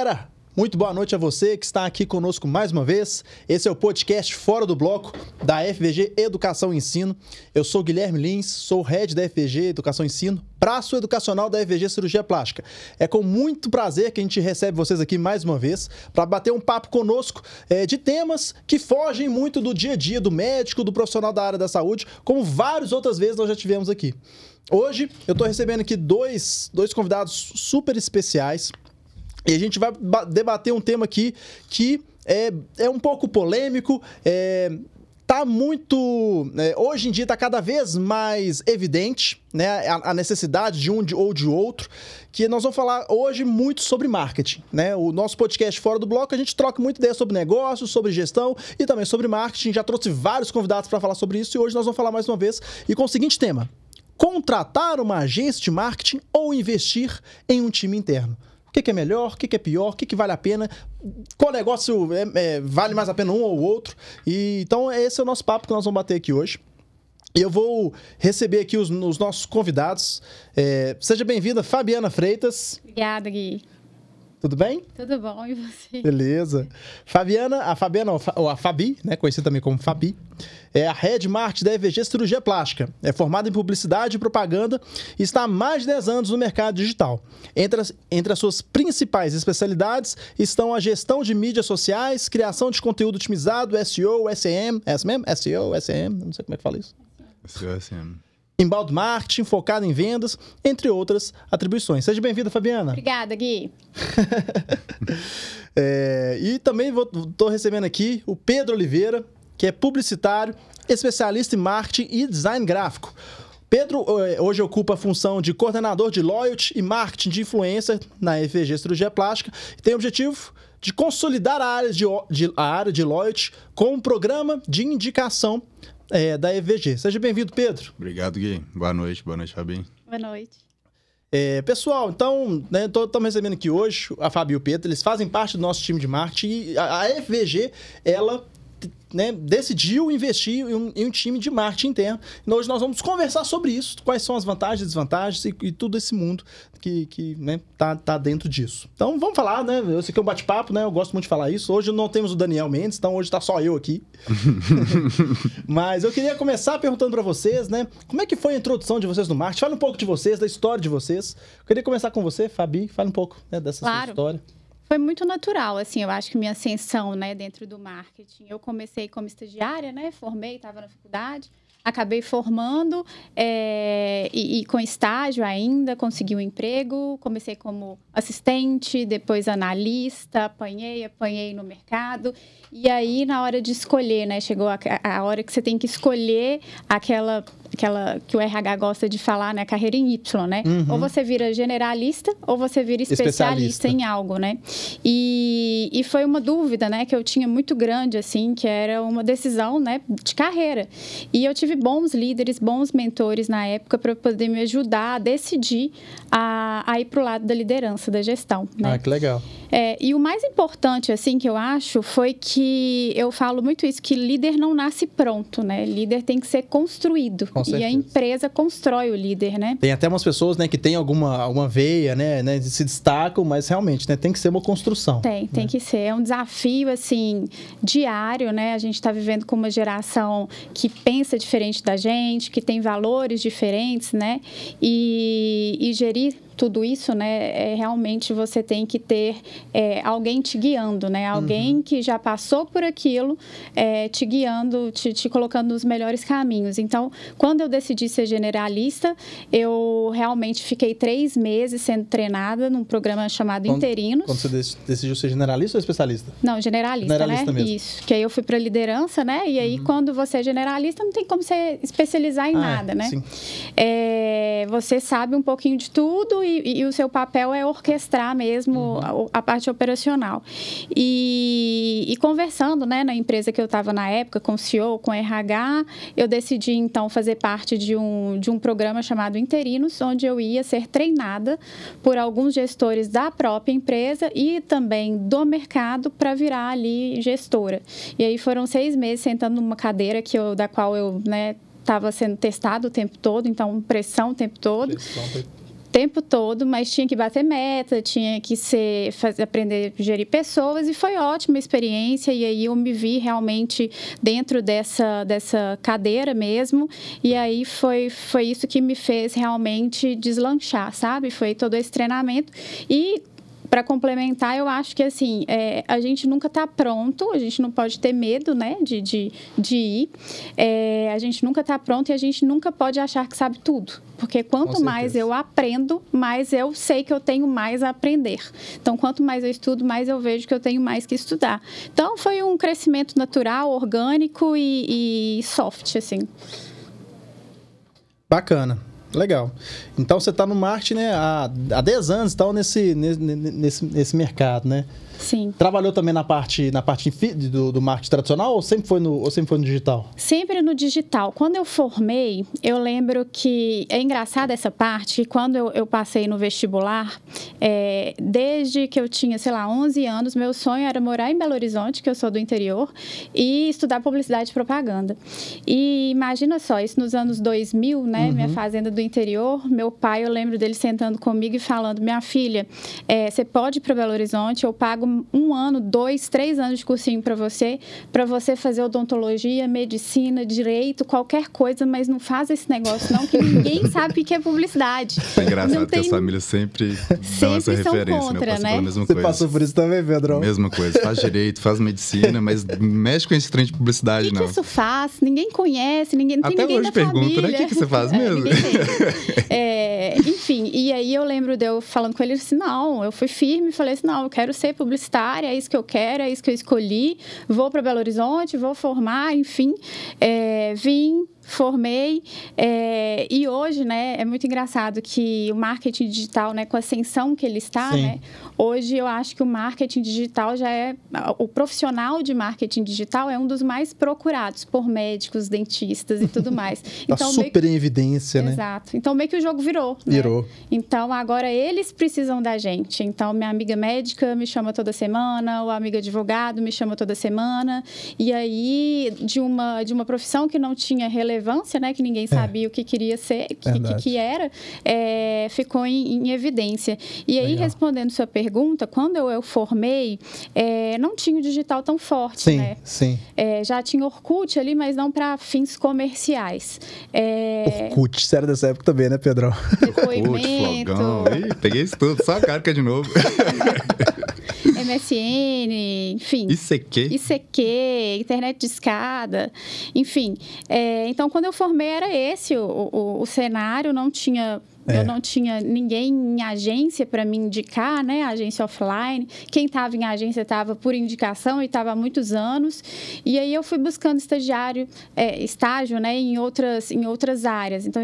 galera! Muito boa noite a você que está aqui conosco mais uma vez. Esse é o podcast Fora do Bloco da FVG Educação e Ensino. Eu sou Guilherme Lins, sou head da FVG Educação e Ensino, braço educacional da FVG Cirurgia Plástica. É com muito prazer que a gente recebe vocês aqui mais uma vez para bater um papo conosco é, de temas que fogem muito do dia a dia do médico, do profissional da área da saúde, como várias outras vezes nós já tivemos aqui. Hoje eu estou recebendo aqui dois, dois convidados super especiais. E a gente vai debater um tema aqui que é, é um pouco polêmico, é, tá muito. É, hoje em dia está cada vez mais evidente né, a, a, necessidade de um de, ou de outro. Que nós vamos falar hoje muito sobre marketing. Né? O nosso podcast Fora do Bloco, a gente troca muito ideia sobre negócios, sobre gestão e também sobre marketing. Já trouxe vários convidados para falar sobre isso e hoje nós vamos falar mais uma vez e com o seguinte tema: contratar uma agência de marketing ou investir em um time interno. O que, que é melhor, o que, que é pior, o que, que vale a pena, qual negócio é, é, vale mais a pena um ou outro. E, então, esse é o nosso papo que nós vamos bater aqui hoje. E eu vou receber aqui os, os nossos convidados. É, seja bem-vinda, Fabiana Freitas. Obrigada, Gui. Tudo bem? Tudo bom, e você? Beleza. Fabiana, a Fabiana, ou a Fabi, né, conhecida também como Fabi, é a Head Mart da EVG Cirurgia Plástica. É formada em publicidade e propaganda e está há mais de 10 anos no mercado digital. Entre as, entre as suas principais especialidades estão a gestão de mídias sociais, criação de conteúdo otimizado, SEO, SEM, é mesmo? SEO, SEM, não sei como é que fala isso. SEO, SEM embalde marketing, focado em vendas, entre outras atribuições. Seja bem-vinda, Fabiana. Obrigada, Gui. é, e também estou recebendo aqui o Pedro Oliveira, que é publicitário, especialista em marketing e design gráfico. Pedro é, hoje ocupa a função de coordenador de loyalty e marketing de influência na FVG Cirurgia Plástica e tem o objetivo de consolidar a área de, de, a área de loyalty com um programa de indicação é, da EVG. Seja bem-vindo, Pedro. Obrigado, Gui. Boa noite, boa noite, Fabinho. Boa noite. É, pessoal, então, né, estamos recebendo aqui hoje a Fabio e o Pedro, eles fazem parte do nosso time de marketing e a, a FVG, ela né, decidiu investir em um, em um, time de marketing interno. E hoje nós vamos conversar sobre isso, quais são as vantagens e desvantagens e, e todo esse mundo que, que né, tá, tá dentro disso. Então vamos falar, né? Eu sei que é um bate-papo, né? Eu gosto muito de falar isso. Hoje não temos o Daniel Mendes, então hoje está só eu aqui. Mas eu queria começar perguntando para vocês, né? Como é que foi a introdução de vocês no marketing? Fala um pouco de vocês, da história de vocês. Eu queria começar com você, Fabi. Fala um pouco né, dessa claro. sua história foi muito natural, assim, eu acho que minha ascensão, né, dentro do marketing. Eu comecei como estagiária, né, formei, estava na faculdade, acabei formando é, e, e, com estágio ainda, consegui um emprego, comecei como assistente, depois analista, apanhei, apanhei no mercado. E aí, na hora de escolher, né, chegou a, a hora que você tem que escolher aquela aquela que o RH gosta de falar, né? Carreira em Y, né? Uhum. Ou você vira generalista ou você vira especialista, especialista. em algo, né? E, e foi uma dúvida, né? Que eu tinha muito grande, assim, que era uma decisão, né? De carreira. E eu tive bons líderes, bons mentores na época para poder me ajudar a decidir a, a ir para o lado da liderança, da gestão, né? Ah, que legal. É, e o mais importante, assim, que eu acho, foi que eu falo muito isso, que líder não nasce pronto, né? Líder tem que ser construído. Com e a empresa constrói o líder, né? Tem até umas pessoas, né, que tem alguma, alguma veia, né, né, se destacam, mas realmente, né, tem que ser uma construção. Tem, né? tem que ser. É um desafio, assim, diário, né? A gente está vivendo com uma geração que pensa diferente da gente, que tem valores diferentes, né? E, e gerir tudo isso, né, é, realmente você tem que ter é, alguém te guiando, né? Alguém uhum. que já passou por aquilo, é, te guiando, te, te, colocando nos melhores caminhos. Então, quando eu decidi ser generalista, eu realmente fiquei três meses sendo treinada num programa chamado quando, Interinos. Quando você decidiu ser generalista ou especialista? Não, generalista, generalista né? Mesmo. Isso. Que aí eu fui para liderança, né? E aí, uhum. quando você é generalista, não tem como você especializar em ah, é. nada, né? Sim. É, você sabe um pouquinho de tudo e, e, o seu papel é orquestrar mesmo uhum. a, a, parte operacional. E, e, conversando né, na empresa que eu estava na época, com o CEO, com o RH, eu decidi então fazer parte de um, de um programa chamado Interinos, onde eu ia ser treinada por alguns gestores da própria empresa e também do mercado para virar ali gestora. E aí foram seis meses sentando numa cadeira que eu, da qual eu né, estava sendo testado o tempo todo, então pressão o tempo todo. Pressão, tempo todo, mas tinha que bater meta, tinha que ser, fazer, aprender a gerir pessoas e foi ótima experiência. E aí eu me vi realmente dentro dessa, dessa cadeira mesmo. E aí foi, foi isso que me fez realmente deslanchar, sabe? Foi todo esse treinamento. E para complementar, eu acho que assim, é, a gente nunca está pronto, a gente não pode ter medo, né, de, de, de ir. É, a gente nunca está pronto e a gente nunca pode achar que sabe tudo. Porque quanto mais eu aprendo, mais eu sei que eu tenho mais a aprender. Então, quanto mais eu estudo, mais eu vejo que eu tenho mais que estudar. Então, foi um crescimento natural, orgânico e, e soft, assim. Bacana. Legal. Então você está no marketing né, há, há 10 anos tal, nesse, nesse, nesse mercado, né? Sim. Trabalhou também na parte, na parte do, do marketing tradicional ou sempre, foi no, ou sempre foi no digital? Sempre no digital. Quando eu formei, eu lembro que é engraçada essa parte, quando eu, eu passei no vestibular, é, desde que eu tinha, sei lá, 11 anos, meu sonho era morar em Belo Horizonte, que eu sou do interior, e estudar publicidade e propaganda. E imagina só, isso nos anos 2000, né? Uhum. Minha fazenda do interior, meu pai, eu lembro dele sentando comigo e falando: Minha filha, é, você pode ir para Belo Horizonte, eu pago um ano, dois, três anos de cursinho para você, para você fazer odontologia, medicina, direito, qualquer coisa, mas não faz esse negócio não, que ninguém sabe o que é publicidade. É engraçado não que tem... as famílias sempre, sempre dão essa referência, contra, né? né? Mesma você coisa. passou por isso também, Pedro? Mesma coisa, faz direito, faz medicina, mas mexe com esse trem de publicidade, que não. O que isso faz? Ninguém conhece, ninguém, não tem Até ninguém hoje da pergunto, família. né? O que, que você faz mesmo? É, enfim, e aí eu lembro de eu falando com ele assim, não, eu fui firme, falei assim, não, eu quero ser publicitária, é isso que eu quero, é isso que eu escolhi, vou para Belo Horizonte, vou formar, enfim, é, vim formei é, e hoje, né, é muito engraçado que o marketing digital, né, com a ascensão que ele está, Sim. né, hoje eu acho que o marketing digital já é o profissional de marketing digital é um dos mais procurados por médicos, dentistas e tudo mais. tá então super em evidência, né? Exato. Então meio que o jogo virou. Né? Virou. Né? Então agora eles precisam da gente. Então minha amiga médica me chama toda semana, o amigo advogado me chama toda semana e aí de uma de uma profissão que não tinha relevância relevância, né, que ninguém é. sabia é. o que queria ser, o que, que, que, era, é, ficou em, em, evidência. E aí, Legal. respondendo sua pergunta, quando eu, eu formei, é, não tinha o digital tão forte, sim, né? Sim, é, Já tinha Orkut ali, mas não para fins comerciais. É, Orkut, sério dessa época também, né, Pedrão? Orkut, Ih, peguei isso tudo, só a carca de novo. MSN, enfim. ICQ. ICQ, internet de escada, enfim. É, então, quando eu formei, era esse o, o, o cenário, não tinha é. Eu não tinha ninguém em agência para me indicar, né? Agência offline. Quem estava em agência estava por indicação e estava há muitos anos. E aí eu fui buscando estagiário, é, estágio, né? Em outras, em outras áreas. Então,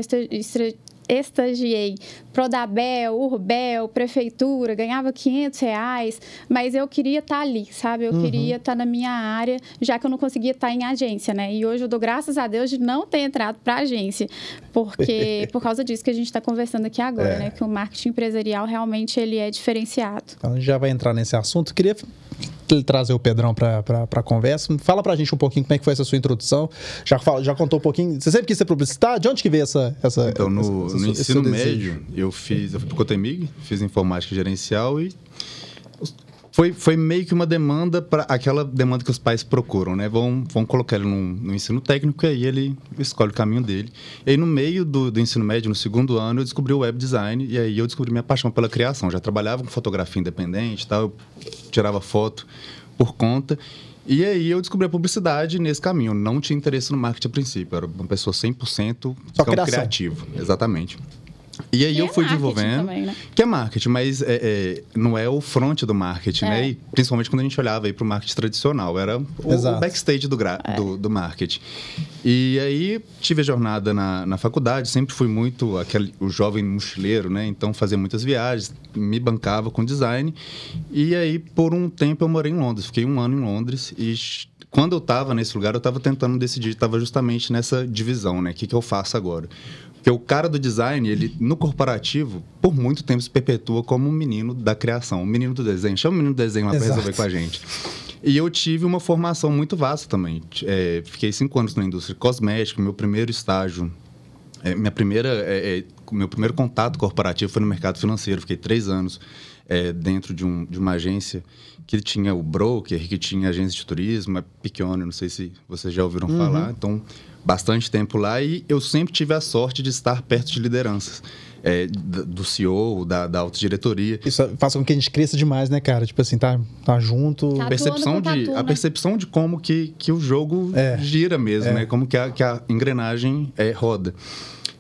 estagiei Prodabel, Urbel, Prefeitura, ganhava 500 reais, mas eu queria estar tá ali, sabe? Eu uhum. queria estar tá na minha área, já que eu não conseguia estar tá em agência, né? E hoje eu dou graças a Deus de não ter entrado para agência, porque por causa disso que a gente está conversando aqui agora, é. né? Que o marketing empresarial realmente ele é diferenciado. Então, a gente já vai entrar nesse assunto. Queria trazer o Pedrão para a conversa. Fala para a gente um pouquinho como é que foi essa sua introdução. Já, fala, já contou um pouquinho. Você sempre quis ser publicitário? De onde que veio essa... essa então, no, essa, no ensino médio, eu fiz... Eu fui para o Cotemig, fiz informática gerencial e foi, foi meio que uma demanda para aquela demanda que os pais procuram, né? Vão, vão colocar ele no, no, ensino técnico e aí ele escolhe o caminho dele. E aí, no meio do, do, ensino médio, no segundo ano, eu descobri o web design e aí eu descobri minha paixão pela criação. Já trabalhava com fotografia independente, tal, eu tirava foto por conta. E aí eu descobri a publicidade nesse caminho. Eu não tinha interesse no marketing a princípio. Eu era uma pessoa 100% Só criativo. Exatamente. E aí que eu é fui desenvolvendo. Também, né? Que é marketing, mas é, é, não é o front do marketing, né? é. né? E principalmente quando a gente olhava para o marketing tradicional. Era o, o backstage do, gra, é. do, do, marketing. E aí tive a jornada na, na faculdade, sempre fui muito aquele, o jovem mochileiro, né? Então fazia muitas viagens, me bancava com design. E aí, por um tempo, eu morei em Londres. Fiquei um ano em Londres e quando eu estava nesse lugar, eu estava tentando decidir, estava justamente nessa divisão, né? O que, que eu faço agora? Porque o cara do design, ele no corporativo, por muito tempo se perpetua como um menino da criação, um menino do desenho. Chama o menino do desenho lá para resolver com a gente. E eu tive uma formação muito vasta também. É, fiquei cinco anos na indústria cosmética, meu primeiro estágio, é, minha primeira é, é meu primeiro contato corporativo foi no mercado financeiro. Fiquei três anos é, dentro de, um, de uma agência que tinha o broker, que tinha agência de turismo, é Piccione, não sei se vocês já ouviram uhum. falar. Então, bastante tempo lá e eu sempre tive a sorte de estar perto de lideranças. É, do CEO, da, da alta diretoria. Isso faz com que a gente cresça demais, né, cara? Tipo assim, tá, tá junto. Tá percepção de, tatu, a né? percepção de como que, que o jogo é. gira mesmo, é. né? Como que a, que a engrenagem é, roda.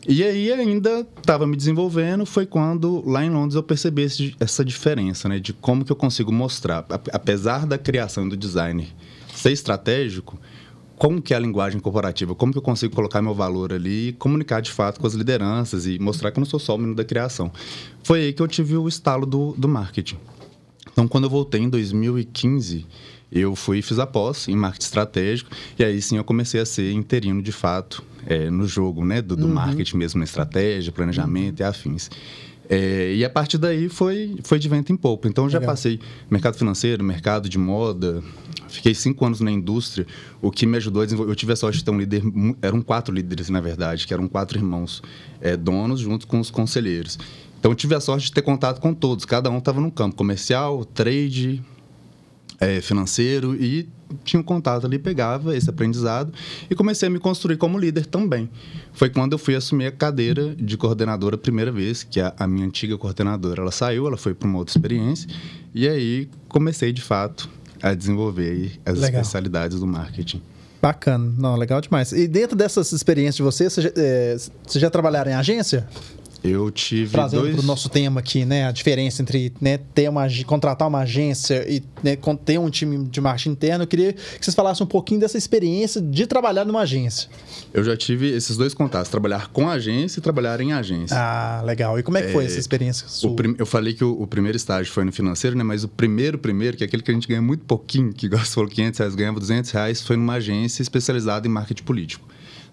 E aí ainda estava me desenvolvendo, foi quando lá em Londres eu percebi esse, essa diferença, né? De como que eu consigo mostrar, apesar da criação do designer ser estratégico, como que é a linguagem corporativa, como que eu consigo colocar meu valor ali e comunicar de fato com as lideranças e mostrar que eu não sou só o menino da criação. Foi aí que eu tive o estalo do, do marketing. Então, quando eu voltei em 2015, eu fui fiz a pós em marketing estratégico e aí sim eu comecei a ser interino de fato é, no jogo, né, do, do uhum. marketing mesmo, na estratégia, planejamento uhum. e afins. É, e a partir daí foi, foi de vento em pouco. Então, já Legal. passei mercado financeiro, mercado de moda, Fiquei cinco anos na indústria, o que me ajudou a desenvolver. Eu tive a sorte de ter um líder, eram quatro líderes, na verdade, que eram quatro irmãos é, donos, junto com os conselheiros. Então, eu tive a sorte de ter contato com todos, cada um estava no campo comercial, trade, é, financeiro e tinha um contato ali, pegava esse aprendizado e comecei a me construir como líder também. Foi quando eu fui assumir a cadeira de coordenadora a primeira vez, que a, a minha antiga coordenadora, ela saiu, ela foi para uma outra experiência e aí comecei de fato a desenvolver as legal. especialidades do marketing. Bacana, não, legal demais. E dentro dessas experiências de você, você já, é, já trabalharam em agência? Eu tive Trazendo dois... para o nosso tema aqui, né? A diferença entre né, ter uma, contratar uma agência e né, ter um time de marketing interno. Eu queria que vocês falassem um pouquinho dessa experiência de trabalhar numa agência. Eu já tive esses dois contatos, trabalhar com agência e trabalhar em agência. Ah, legal. E como é que foi é, essa experiência sua? Prim... Eu falei que o, o, primeiro estágio foi no financeiro, né? Mas o primeiro, primeiro, que é aquele que a gente ganha muito pouquinho, que você falou, 500 reais, ganhava 200 reais, foi numa agência especializada em marketing político.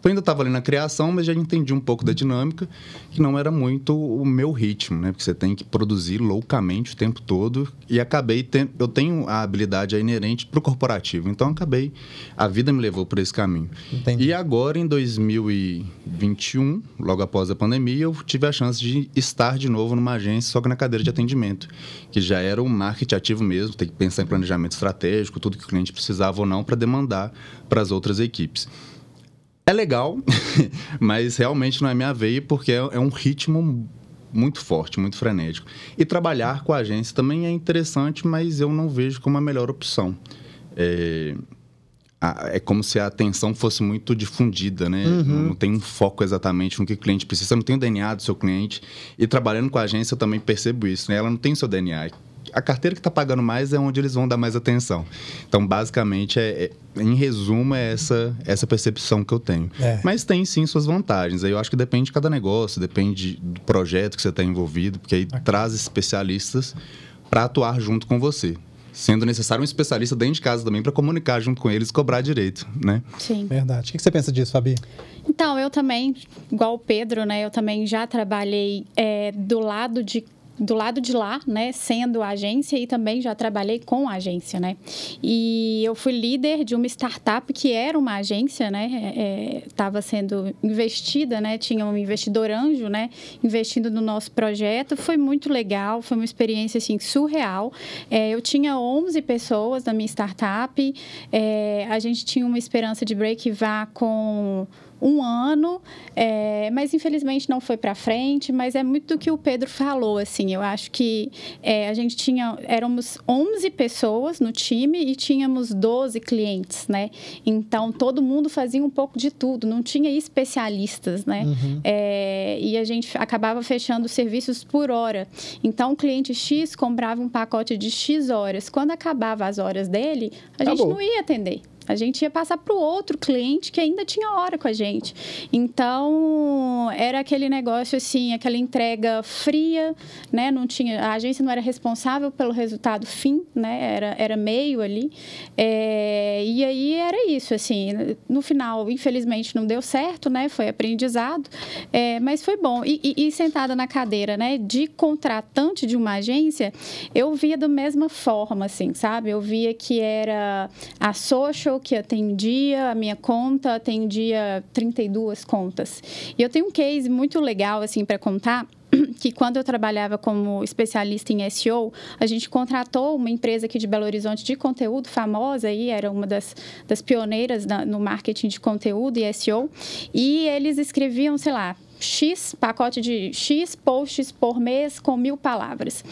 Eu ainda estava ali na criação, mas já entendi um pouco da dinâmica, que não era muito o meu ritmo, né? Porque você tem que produzir loucamente o tempo todo. E acabei. Eu tenho a habilidade inerente para o corporativo. Então acabei. A vida me levou por esse caminho. Entendi. E agora, em 2021, logo após a pandemia, eu tive a chance de estar de novo numa agência, só que na cadeira de atendimento, que já era um marketing ativo mesmo, tem que pensar em planejamento estratégico, tudo que o cliente precisava ou não para demandar para as outras equipes. É legal, mas realmente não é minha veia, porque é, é um ritmo muito forte, muito frenético. E trabalhar com a agência também é interessante, mas eu não vejo como a melhor opção. É, é como se a atenção fosse muito difundida, né? Uhum. Não tem um foco exatamente no que o cliente precisa, você não tem o DNA do seu cliente. E trabalhando com a agência eu também percebo isso, né? Ela não tem o seu DNA a carteira que está pagando mais é onde eles vão dar mais atenção. Então, basicamente, é, é, em resumo, é essa, essa percepção que eu tenho. É. Mas tem sim suas vantagens. Aí eu acho que depende de cada negócio, depende do projeto que você está envolvido, porque aí okay. traz especialistas para atuar junto com você sendo necessário um especialista dentro de casa também para comunicar junto com eles e cobrar direito, né? Sim. Verdade. O que você pensa disso, Fabi? Então, eu também, igual o Pedro, né? Eu também já trabalhei é, do lado de do lado de lá, né, sendo agência e também já trabalhei com agência, né. E eu fui líder de uma startup que era uma agência, né, estava é, sendo investida, né, tinha um investidor anjo, né, investindo no nosso projeto. Foi muito legal, foi uma experiência assim surreal. É, eu tinha 11 pessoas na minha startup, é, a gente tinha uma esperança de break-even com um ano, é, mas infelizmente não foi para frente. Mas é muito do que o Pedro falou, assim. Eu acho que é, a gente tinha, éramos 11 pessoas no time e tínhamos 12 clientes, né? Então todo mundo fazia um pouco de tudo, não tinha especialistas, né? Uhum. É, e a gente acabava fechando serviços por hora. Então o cliente X comprava um pacote de X horas. Quando acabava as horas dele, a Acabou. gente não ia atender. A gente ia passar para o outro cliente que ainda tinha hora com a gente. Então, era aquele negócio assim, aquela entrega fria, né? Não tinha, a agência não era responsável pelo resultado fim, né? Era, era meio ali. É, e aí era isso, assim. No final, infelizmente, não deu certo, né? Foi aprendizado, é, mas foi bom. E, e, e sentada na cadeira, né? De contratante de uma agência, eu via da mesma forma, assim, sabe? Eu via que era a social Que atendia a minha conta, atendia 32 contas. E eu tenho um case muito legal, assim, para contar que quando eu trabalhava como especialista em SEO, a gente contratou uma empresa aqui de Belo Horizonte de conteúdo famosa aí, era uma das, das pioneiras na, no marketing de conteúdo e SEO, e eles escreviam, sei lá, X, pacote de X posts por mês com mil palavras.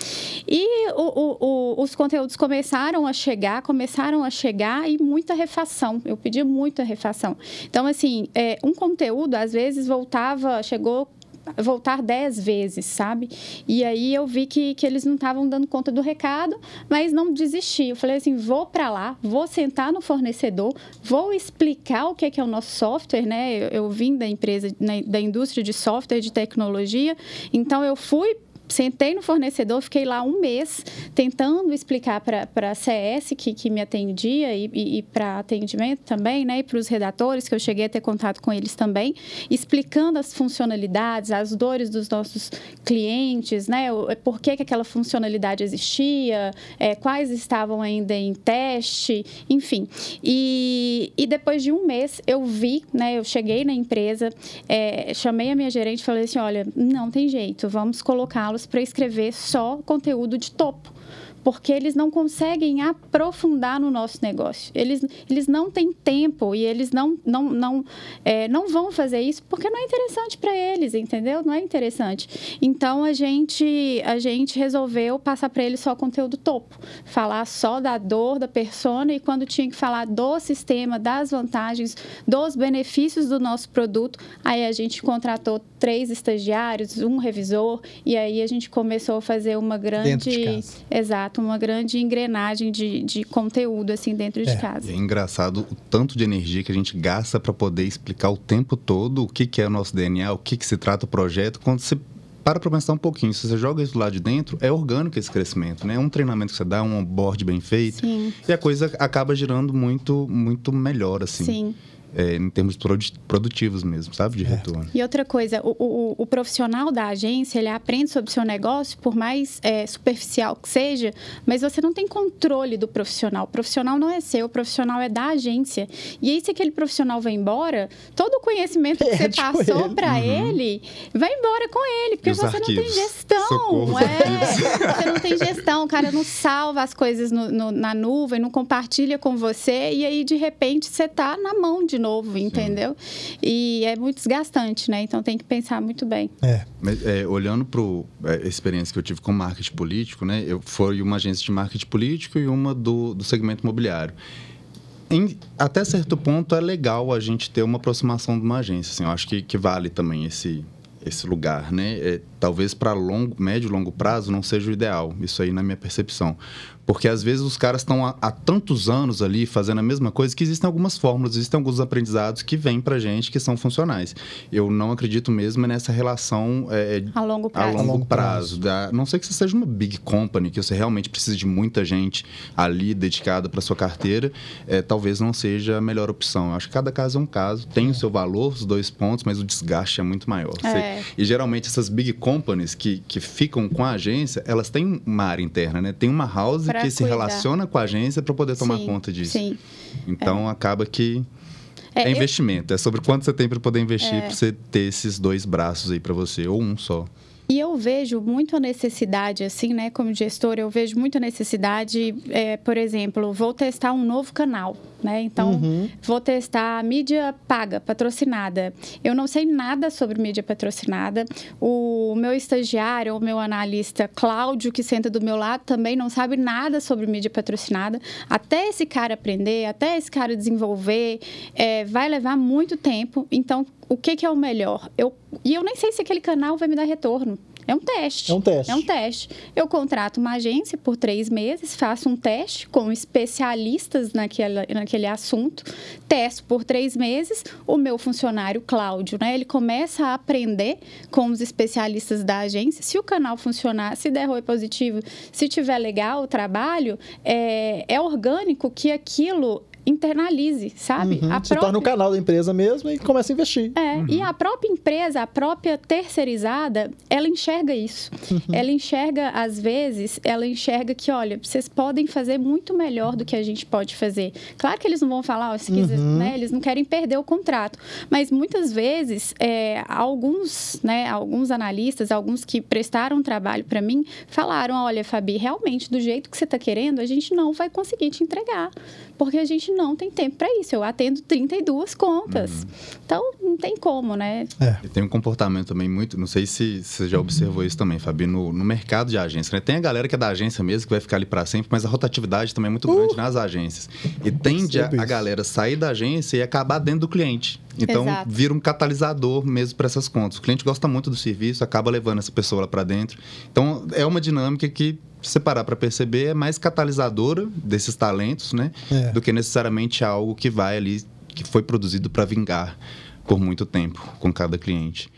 E o, o, o, os conteúdos começaram a chegar, começaram a chegar e muita refação. Eu pedi muita refação. Então, assim, é, um conteúdo, às vezes, voltava, chegou voltar dez vezes, sabe? E aí eu vi que, que eles não estavam dando conta do recado, mas não desisti. Eu falei assim, vou para lá, vou sentar no fornecedor, vou explicar o que é, que é o nosso software, né? Eu, eu vim da empresa, né, da indústria de software, de tecnologia, então eu fui sentei no fornecedor, fiquei lá um mês tentando explicar para a CS que, que me atendia e, e, e para atendimento também, né? E para os redatores, que eu cheguei a ter contato com eles também, explicando as funcionalidades, as dores dos nossos clientes, né? Por que, que aquela funcionalidade existia, é, quais estavam ainda em teste, enfim. E, e depois de um mês eu vi, né? Eu cheguei na empresa, é, chamei a minha gerente e falei assim: olha, não tem jeito, vamos colocá-los para escrever só conteúdo de topo porque eles não conseguem aprofundar no nosso negócio. Eles, eles não têm tempo e eles não, não, não, é, não vão fazer isso porque não é interessante para eles, entendeu? Não é interessante. Então a gente, a gente resolveu passar para eles só conteúdo topo, falar só da dor da persona e quando tinha que falar do sistema, das vantagens, dos benefícios do nosso produto, aí a gente contratou três estagiários, um revisor e aí a gente começou a fazer uma grande, exato uma grande engrenagem de, de conteúdo assim dentro de é. casa. É engraçado o tanto de energia que a gente gasta para poder explicar o tempo todo o que, que é o nosso DNA, o que, que se trata o projeto, quando você para para pensar um pouquinho, se você joga isso lá de dentro, é orgânico esse crescimento, né? É um treinamento que você dá, um board bem feito, Sim. e a coisa acaba girando muito, muito melhor, assim. Sim é, em termos produtivos mesmo, sabe? De é. retorno. E outra coisa, o, o, o, profissional da agência, ele aprende sobre o seu negócio, por mais é, superficial que seja, mas você não tem controle do profissional. O profissional não é seu, o profissional é da agência. E aí, se aquele profissional vai embora, todo o conhecimento que você passou para uhum. ele vai embora com ele, porque você arquivos. não tem gestão. Socorro, é, você não tem gestão, o cara não salva as coisas no, no, na nuvem, não compartilha com você, e aí, de repente, você está na mão de novo, entendeu? Sim. E é muito desgastante, né? Então tem que pensar muito bem. É. Mas, é, olhando para a é, experiência que eu tive com marketing político, né? Eu fui uma agência de marketing político e uma do, do segmento imobiliário. Em, até certo ponto é legal a gente ter uma aproximação de uma agência. Assim, eu acho que, que vale também esse, esse lugar, né? É, talvez para longo, médio e longo prazo não seja o ideal. Isso aí na minha percepção. Porque às vezes os caras estão há, há, tantos anos ali fazendo a mesma coisa que existem algumas fórmulas, existem alguns aprendizados que vêm para gente que são funcionais. Eu não acredito mesmo nessa relação é, é, a longo prazo. A longo, a prazo. Da, não sei que você seja uma big company, que você realmente precisa de muita gente ali dedicada para sua carteira, é, talvez não seja a melhor opção. Eu acho que cada caso é um caso, tem o seu valor, os dois pontos, mas o desgaste é muito maior. É. e geralmente essas big companies que, que ficam com a agência, elas têm uma área interna, né? Tem uma house pra que cuidar. se relaciona com a agência para poder tomar sim, conta disso. Sim. Então é. acaba que é, é investimento, eu... é sobre quanto você tem para poder investir é. para você ter esses dois braços aí para você ou um só. E eu vejo muito a necessidade, assim, né, como gestora, eu vejo muito a necessidade, é, por exemplo, vou testar um novo canal, né? Então, uhum. vou testar mídia paga, patrocinada. Eu não sei nada sobre mídia patrocinada. O meu estagiário, o meu analista Cláudio, que senta do meu lado, também não sabe nada sobre mídia patrocinada. Até esse cara aprender, até esse cara desenvolver, é, vai levar muito tempo. Então, o que, que é o melhor? Eu, e eu nem sei se aquele canal vai me dar retorno. É um teste. É um teste. É um teste. Eu contrato uma agência por três meses, faço um teste com especialistas naquele, naquele assunto, testo por três meses. O meu funcionário, Cláudio, né, ele começa a aprender com os especialistas da agência. Se o canal funcionar, se der ROI positivo, se tiver legal o trabalho, é, é orgânico que aquilo internalize, sabe? Uhum. A Se torna o canal da empresa mesmo e começa a investir. É, e a própria empresa, a própria terceirizada, ela enxerga isso. Ela enxerga, às vezes, ela enxerga que, olha, vocês podem fazer muito melhor do que a gente pode fazer. Claro que eles não vão falar, ó, se quiser, né, eles não querem perder o contrato. Mas muitas vezes, é, alguns, né, alguns analistas, alguns que prestaram trabalho para mim, falaram: olha, Fabi, realmente, do jeito que você está querendo, a gente não vai conseguir te entregar. Porque a gente não tem tempo para isso. Eu atendo 32 contas. Então, não tem como, né? E tem um comportamento também muito. Não sei se você já observou isso também, Fabi, no, no mercado de agência. Né? Tem a galera que é da agência mesmo, que vai ficar ali para sempre, mas a rotatividade também é muito grande nas agências. E tende a, a galera sair da agência e acabar dentro do cliente. Então, Exato. vira um catalisador mesmo para essas contas. O cliente gosta muito do serviço, acaba levando essa pessoa lá para dentro. Então, é uma dinâmica que, se você parar para perceber, é mais catalisadora desses talentos, né? É. Do que necessariamente algo que vai ali, que foi produzido para vingar por muito tempo com cada cliente.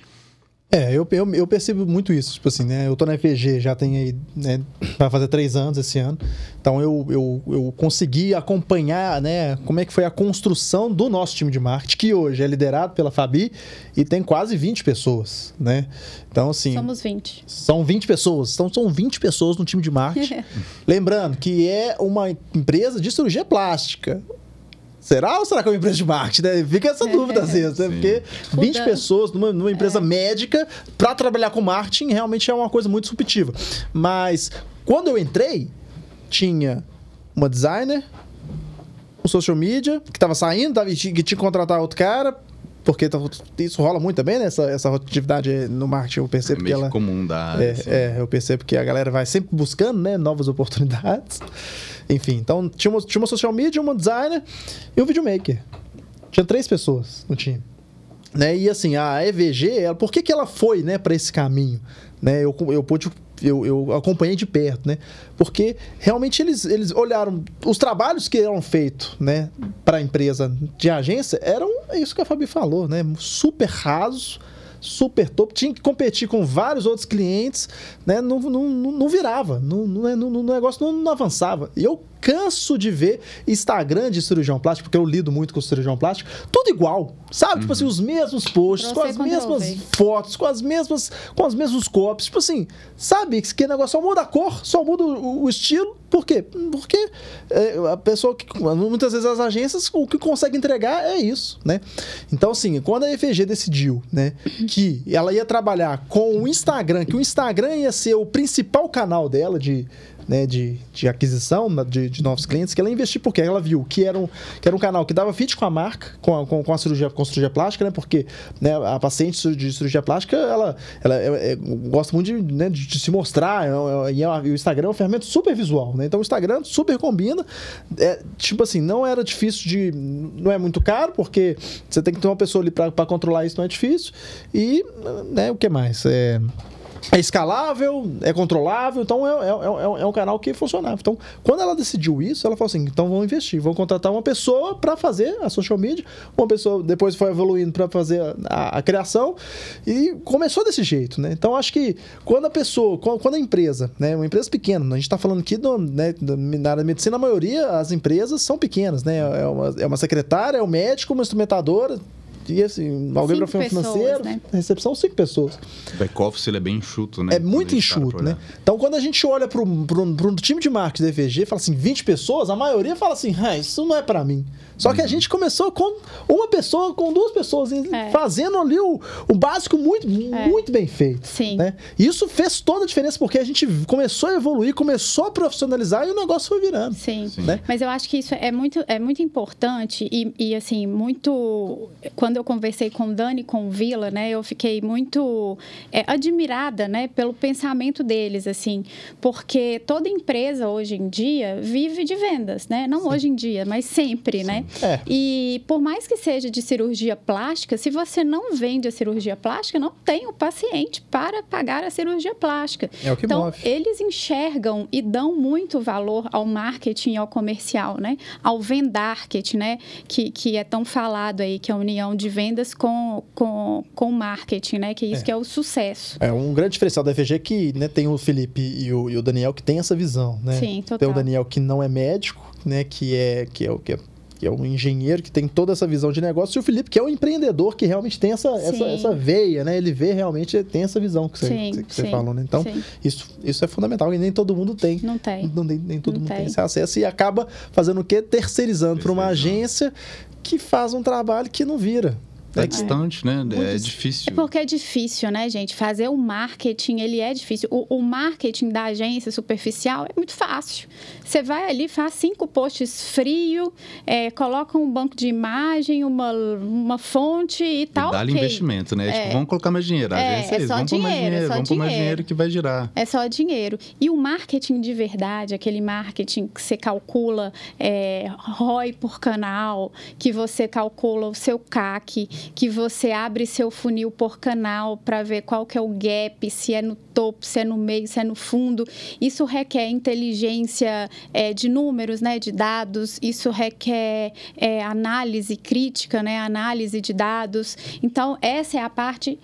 É, eu, eu, eu percebo muito isso. Tipo assim, né? Eu tô na FG, já tem aí, né? Vai fazer três anos esse ano. Então eu, eu, eu consegui acompanhar, né? Como é que foi a construção do nosso time de marketing, que hoje é liderado pela Fabi e tem quase 20 pessoas, né? Então, assim. Somos 20. São 20 pessoas. Então, são 20 pessoas no time de marketing. Lembrando que é uma empresa de cirurgia plástica. Será ou será que é uma empresa de marketing? Né? Fica essa dúvida às vezes, né? Porque 20 Muda. pessoas numa, numa empresa médica para trabalhar com marketing realmente é uma coisa muito disruptiva. Mas quando eu entrei, tinha uma designer, um social media que estava saindo, tava, que tinha que contratar outro cara. Porque tá- isso rola muito também, né? Essa, essa rotatividade no marketing, eu É percebo que meio ela. que comum da área. É, assim. é, eu percebo que a galera vai sempre buscando né, novas oportunidades. Enfim, então tinha uma, tinha uma social media, uma designer e um videomaker. Tinha três pessoas no time. Né? E assim, a EVG, ela, por que, que ela foi né, para esse caminho? Né? Eu, eu pude. Eu, eu acompanhei de perto, né? Porque realmente eles, eles olharam os trabalhos que eram feitos, né, para a empresa de agência eram isso que a Fabi falou, né? Super rasos, super top, tinha que competir com vários outros clientes, né? Não, não, não, virava, não, não, não, o negócio não, não avançava. E eu canso de ver Instagram de cirurgião plástico, porque eu lido muito com cirurgião plástico, tudo igual, sabe? Tipo assim, os mesmos posts, com as mesmas Ctrl-V. fotos, com as mesmas, com os mesmos copies, tipo assim, sabe? Que negócio só muda a cor, só muda o, o estilo. Por quê? Porque é, a pessoa que muitas vezes as agências o que consegue entregar é isso, né? Então assim, quando a EFG decidiu, né, que ela ia trabalhar com o Instagram, que o Instagram ia ser o principal canal dela de né, de, de aquisição de, de novos clientes, que ela investiu porque ela viu que era um, que era um canal que dava fit com a marca, com a, com, com a cirurgia, com cirurgia plástica, né? Porque né, a paciente de cirurgia plástica, ela, ela é- é- gosta muito de, né, de, de se mostrar, é- é- a- e o Instagram é uma ferramenta super visual, né? Então o Instagram super combina. É, tipo assim, não era difícil de. Não é muito caro, porque você tem que ter uma pessoa ali para controlar isso, não é difícil. E, né, o que mais? É. É escalável, é controlável, então é, é, é- é um canal que funcionava. Então, quando ela decidiu isso, ela falou assim: então vamos investir, vamos contratar uma pessoa para fazer a social media, uma pessoa depois foi evoluindo para fazer a, a criação e começou desse jeito, né? Então, acho que quando a pessoa, quando a empresa, né, uma empresa pequena, a gente está falando aqui do, né, na área da medicina, a maioria as empresas são pequenas, né? É uma, é uma secretária, é um médico, uma instrumentadora. E assim, alguém para Cinco pessoas, financeiro, né? recepção, cinco pessoas. O back-office ele é bem enxuto, né? É muito para enxuto, né? Então, quando a gente olha para um time de marketing da EVG e fala assim, 20 pessoas, a maioria fala assim, ah, isso não é para mim. Só que a gente começou com uma pessoa, com duas pessoas, É. fazendo ali o, o básico muito, muito bem feito. Sim. Né? E isso fez toda a diferença, porque a gente começou a evoluir, começou a profissionalizar e o negócio foi virando. Sim. Né? Mas eu acho que isso é muito, é muito importante e, e, assim, muito... Quando eu conversei com o Dani e com o Vila, né, eu fiquei muito é, admirada, né, pelo pensamento deles, assim, porque toda empresa hoje em dia vive de vendas, né? Não hoje em dia, mas sempre, né? É. E por mais que seja de cirurgia plástica, se você não vende a cirurgia plástica, não tem o paciente para pagar a cirurgia plástica. É o que então, move. eles enxergam e dão muito valor ao marketing e ao comercial, né? Ao vendarket, né? Que, que é tão falado aí, que é a união de vendas com, com, com marketing, né? Que é isso É. que é o sucesso. É um grande diferencial da EVG que né, tem o Felipe e o, e o Daniel que tem essa visão, né? Sim, total. Tem o Daniel que não é médico, né? Que é que é o que é que é um engenheiro que tem toda essa visão de negócio, e o Felipe, que é um empreendedor que realmente tem essa, essa, essa veia, né? Ele vê realmente, tem essa visão que você, Sim, que você sim, falou, né? Então, sim. isso, isso é fundamental e nem todo mundo tem. Não tem. Não, nem, nem todo Não mundo tem. tem. esse acesso e acaba fazendo o quê? Terceirizando para uma agência que faz um trabalho que não vira. É distante, né? É dis- difícil. É porque é difícil, né, gente? Fazer o marketing, ele é difícil. O, o marketing da agência superficial é muito fácil. Você vai ali, faz cinco posts frio, é, coloca um banco de imagem, uma, uma fonte e E tal. dá-lhe ok. investimento, né? É. Tipo, vamos colocar mais dinheiro. A É, agência é isso, só vamos pôr mais dinheiro, é dinheiro, só vamos pôr mais dinheiro. dinheiro que vai girar. É só dinheiro. E o marketing de verdade, aquele marketing que você calcula é, ROI por canal, que você calcula o seu CAC, que você abre seu funil por canal para ver qual que é o gap, se é no topo, se é no meio, se é no fundo. Isso requer inteligência é, de números, né, de dados. Isso requer é, análise crítica, né, análise de dados. Então, essa é a parte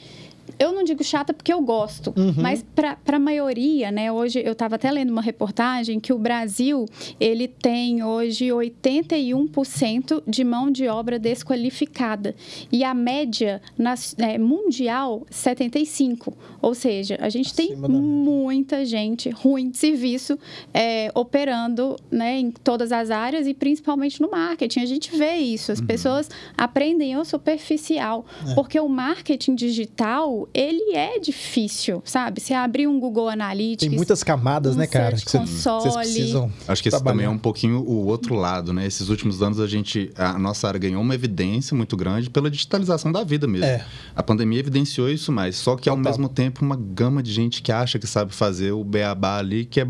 eu não digo chata porque eu gosto, mas para a maioria, né? Hoje eu estava até lendo uma reportagem que o Brasil ele tem hoje 81% de mão de obra desqualificada e a média nas- é, mundial 75. Ou seja, a gente tem Acima média. muita gente ruim de serviço é, operando né, em todas as áreas e principalmente no marketing. A gente vê isso. As pessoas aprendem o superficial. Porque o marketing digital, ele é difícil, sabe? Você abrir um Google Analytics... Tem muitas camadas, um né, cara? Que Console. vocês precisam. Acho que esse também é trabalhar. um pouquinho o outro lado, né? Esses últimos anos a gente, a nossa área ganhou uma evidência muito grande pela digitalização da vida mesmo. É. A pandemia evidenciou isso mais, só que ao Total. mesmo tempo uma gama de gente que acha que sabe fazer o beabá ali, que é,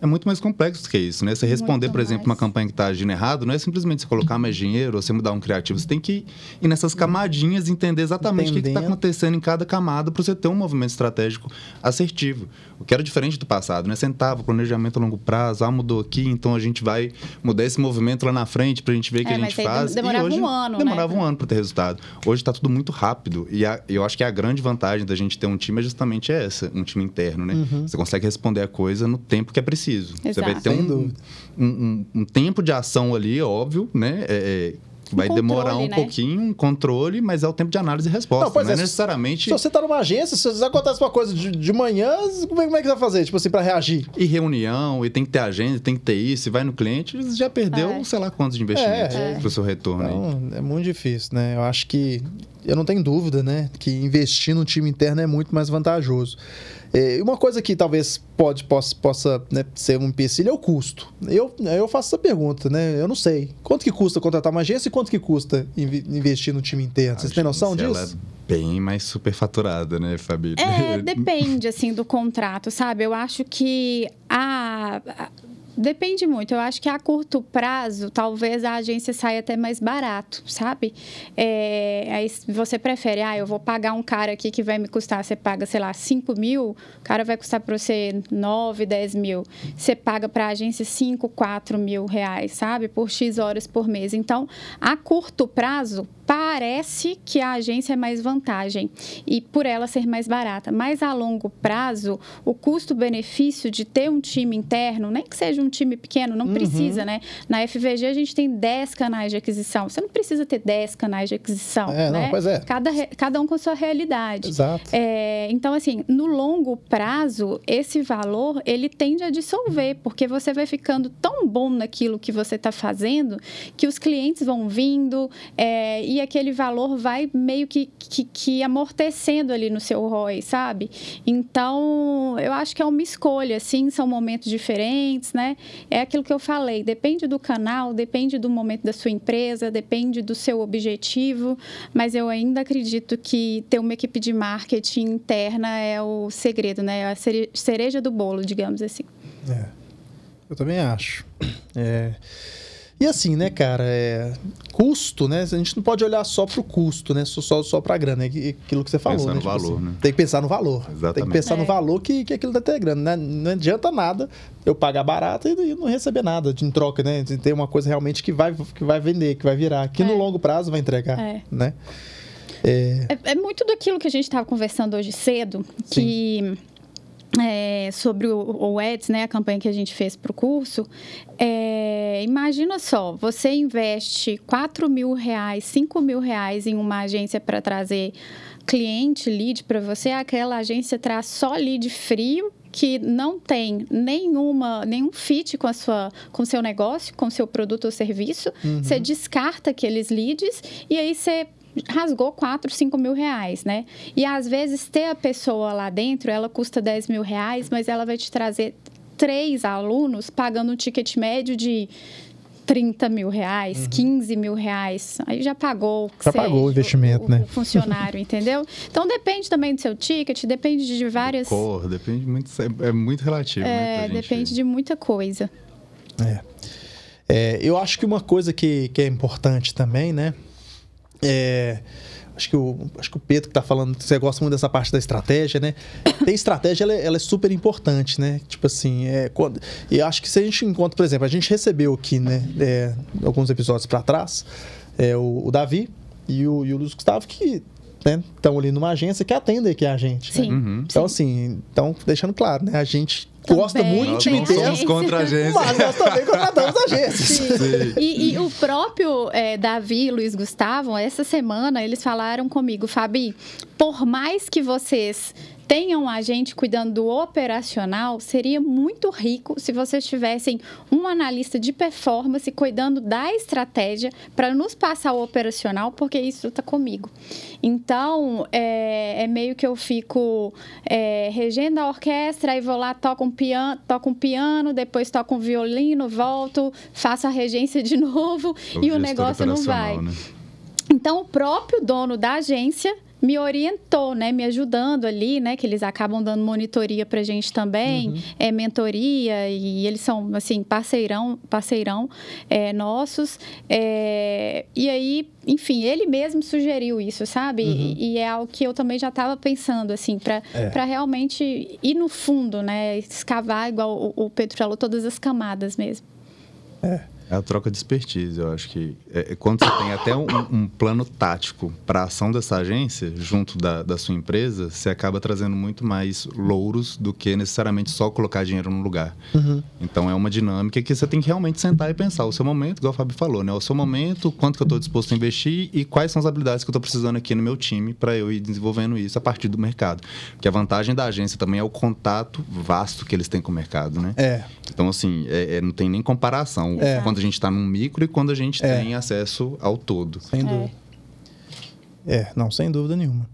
é muito mais complexo do que isso, né? Você responder, Muito por exemplo, mais. uma campanha que está agindo errado, não é simplesmente você colocar mais dinheiro ou você mudar um criativo, você tem que ir nessas camadinhas e entender exatamente o que está Entendendo. acontecendo em cada camada para você ter um movimento estratégico assertivo. O que era diferente do passado, né? Sentava, planejamento a longo prazo, ah, mudou aqui, então a gente vai mudar esse movimento lá na frente para a gente ver o que É, a mas gente faz. demorava e hoje, um ano, né? Demorava um ano para ter resultado. Hoje está tudo muito rápido e a- eu acho que a grande vantagem da gente ter um time é justamente essa, um time interno, né? Uhum. Você consegue responder a coisa no tempo que é preciso. Você vai Exato. ter um, um, um- um tempo de ação ali, óbvio, né? É- é, vai controle, demorar um né? pouquinho, um controle, mas é o tempo de análise e resposta. Não, pois Não, é, é se- necessariamente Se você tá numa agência, se acontece uma coisa de, de manhã, como é, como é que você vai fazer? Tipo assim, pra reagir? e reunião, e tem que ter agenda, tem que ter isso, e vai no cliente, já perdeu É. sei lá quantos de investimentos É, é. pro seu retorno aí. Então, é muito difícil, né? Eu acho que. Eu não tenho dúvida, né? Que investir no time interno é muito mais vantajoso. É, uma coisa que talvez pode, possa, possa né, ser um empecilho é o custo. Eu, eu faço essa pergunta, né? Eu não sei. Quanto que custa contratar uma agência e quanto que custa invi- investir no time interno? Vocês têm noção disso? Ela é bem mais superfaturada, né, Fabi? É, depende, assim, do contrato, sabe? Eu acho que a... a- Depende muito. Eu acho que a curto prazo, talvez a agência saia até mais barato, sabe? É, aí você prefere, ah, eu vou pagar um cara aqui que vai me custar, você paga, sei lá, 5 mil, o cara vai custar para você 9, 10 mil. Você paga para a agência 5, 4 mil reais, sabe? Por X horas por mês. Então, a curto prazo, parece que a agência é mais vantagem e por ela ser mais barata. Mas a longo prazo, o custo-benefício de ter um time interno, nem que seja um time pequeno, não precisa, né? Na FVG a gente tem 10 canais de aquisição. Você não precisa ter 10 canais de aquisição, É, não, né? pois é. Cada, cada um com sua realidade. Exato. É, então, assim, no longo prazo, esse valor, ele tende a dissolver, porque você vai ficando tão bom naquilo que você está fazendo, que os clientes vão vindo é, e aquele valor vai meio que, que, que amortecendo ali no seu ROI, sabe? Então, eu acho que é uma escolha, assim, são momentos diferentes, né? É aquilo que eu falei, depende do canal, depende do momento da sua empresa, depende do seu objetivo, mas eu ainda acredito que ter uma equipe de marketing interna é o segredo, né? A cere- cereja do bolo, digamos assim. É, eu também acho. É, E assim, né, cara, é, custo, né? A gente não pode olhar só pro custo, né? Só, só, só pra grana. É aquilo que você falou, Pensar né? no valor, né? Tem que pensar no valor. Tem que Exatamente. pensar no É. valor que, que aquilo tá ter grana. né? Não adianta nada eu pagar barato e não receber nada de em troca, né? De ter uma coisa realmente que vai, que vai vender, que vai virar, que no É. longo prazo vai entregar, É. né? É, É, é muito daquilo que a gente estava conversando hoje cedo, que é, sobre o, o Ads, né, a campanha que a gente fez para o curso, é, imagina só, você investe 4 mil reais, 5 mil reais em uma agência para trazer cliente, lead para você, aquela agência traz só lead frio que não tem nenhuma, nenhum fit com a sua, com o seu negócio, com seu produto ou serviço, uhum. você descarta aqueles leads e aí você rasgou 4, 5 mil reais, né? E às vezes ter a pessoa lá dentro, ela custa 10 mil reais, mas ela vai te trazer três alunos pagando um ticket médio de 30 mil reais, uhum. 15 mil reais. Aí já pagou. Já seja, pagou o investimento, o, né? O funcionário, entendeu? Então depende também do seu ticket, depende de várias. Cor, depende muito. É, é muito relativo. Né, é, né, depende de muita coisa. É. é. Eu acho que uma coisa que, que é importante também, né? É, acho que o, acho que o Pedro que está falando, você gosta muito dessa parte da estratégia, né? Tem estratégia, ela, é, ela é super importante, né? Tipo assim, é, quando, e acho que se a gente encontra, por exemplo, a gente recebeu aqui, né, é, alguns episódios para trás, é, o, o, Davi e o, e o Luiz Gustavo, que estão né, ali numa agência que atendem aqui a gente. Sim. Né? Uhum. Então, assim, então, deixando claro, né? A gente também, gosta muito de time Somos contra a agência. Mas nós também contratamos agências. E, e, o próprio é, Davi e Luiz Gustavo, essa semana, eles falaram comigo, Fabi, por mais que vocês tenham a gente cuidando do operacional, seria muito rico se vocês tivessem um analista de performance cuidando da estratégia para nos passar o operacional, porque isso está comigo. Então, é, é, meio que eu fico é, regendo a orquestra, aí vou lá, toco um, piano, toco um piano, depois toco um violino, volto, faço a regência de novo e o negócio não vai. Né? Então, o próprio dono da agência me orientou, né, me ajudando ali, né, que eles acabam dando monitoria para gente também, uhum. é mentoria e eles são assim parceirão, parceirão é, nossos. É, e aí, enfim, ele mesmo sugeriu isso, sabe? Uhum. E, e, é algo que eu também já estava pensando assim, para é. realmente ir no fundo, né, escavar igual o, o Pedro falou todas as camadas mesmo. É. É a troca de expertise. Eu acho que é, é quando você tem até um, um plano tático para a ação dessa agência, junto da, da sua empresa, você acaba trazendo muito mais louros do que necessariamente só colocar dinheiro no lugar. Uhum. Então é uma dinâmica que você tem que realmente sentar e pensar o seu momento, igual o Fábio falou, né? O seu momento, quanto que eu estou disposto a investir e quais são as habilidades que eu estou precisando aqui no meu time para eu ir desenvolvendo isso a partir do mercado. Porque a vantagem da agência também é o contato vasto que eles têm com o mercado, né? É. Então, assim, é, é, não tem nem comparação. É. Quando gente está num micro e quando a gente é. tem acesso ao todo. Sem dúvida. É. é, não, sem dúvida nenhuma.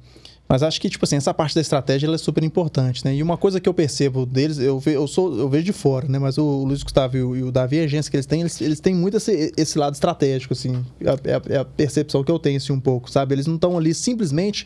Mas acho que, tipo assim, essa parte da estratégia é super importante, né? E uma coisa que eu percebo deles, eu, ve, eu, sou, eu vejo de fora, né? Mas o Luiz Gustavo e o, e o Davi, a agência que eles têm, eles, eles têm muito esse, esse lado estratégico, assim. É a, é a, percepção que eu tenho, assim, um pouco, sabe? Eles não estão ali simplesmente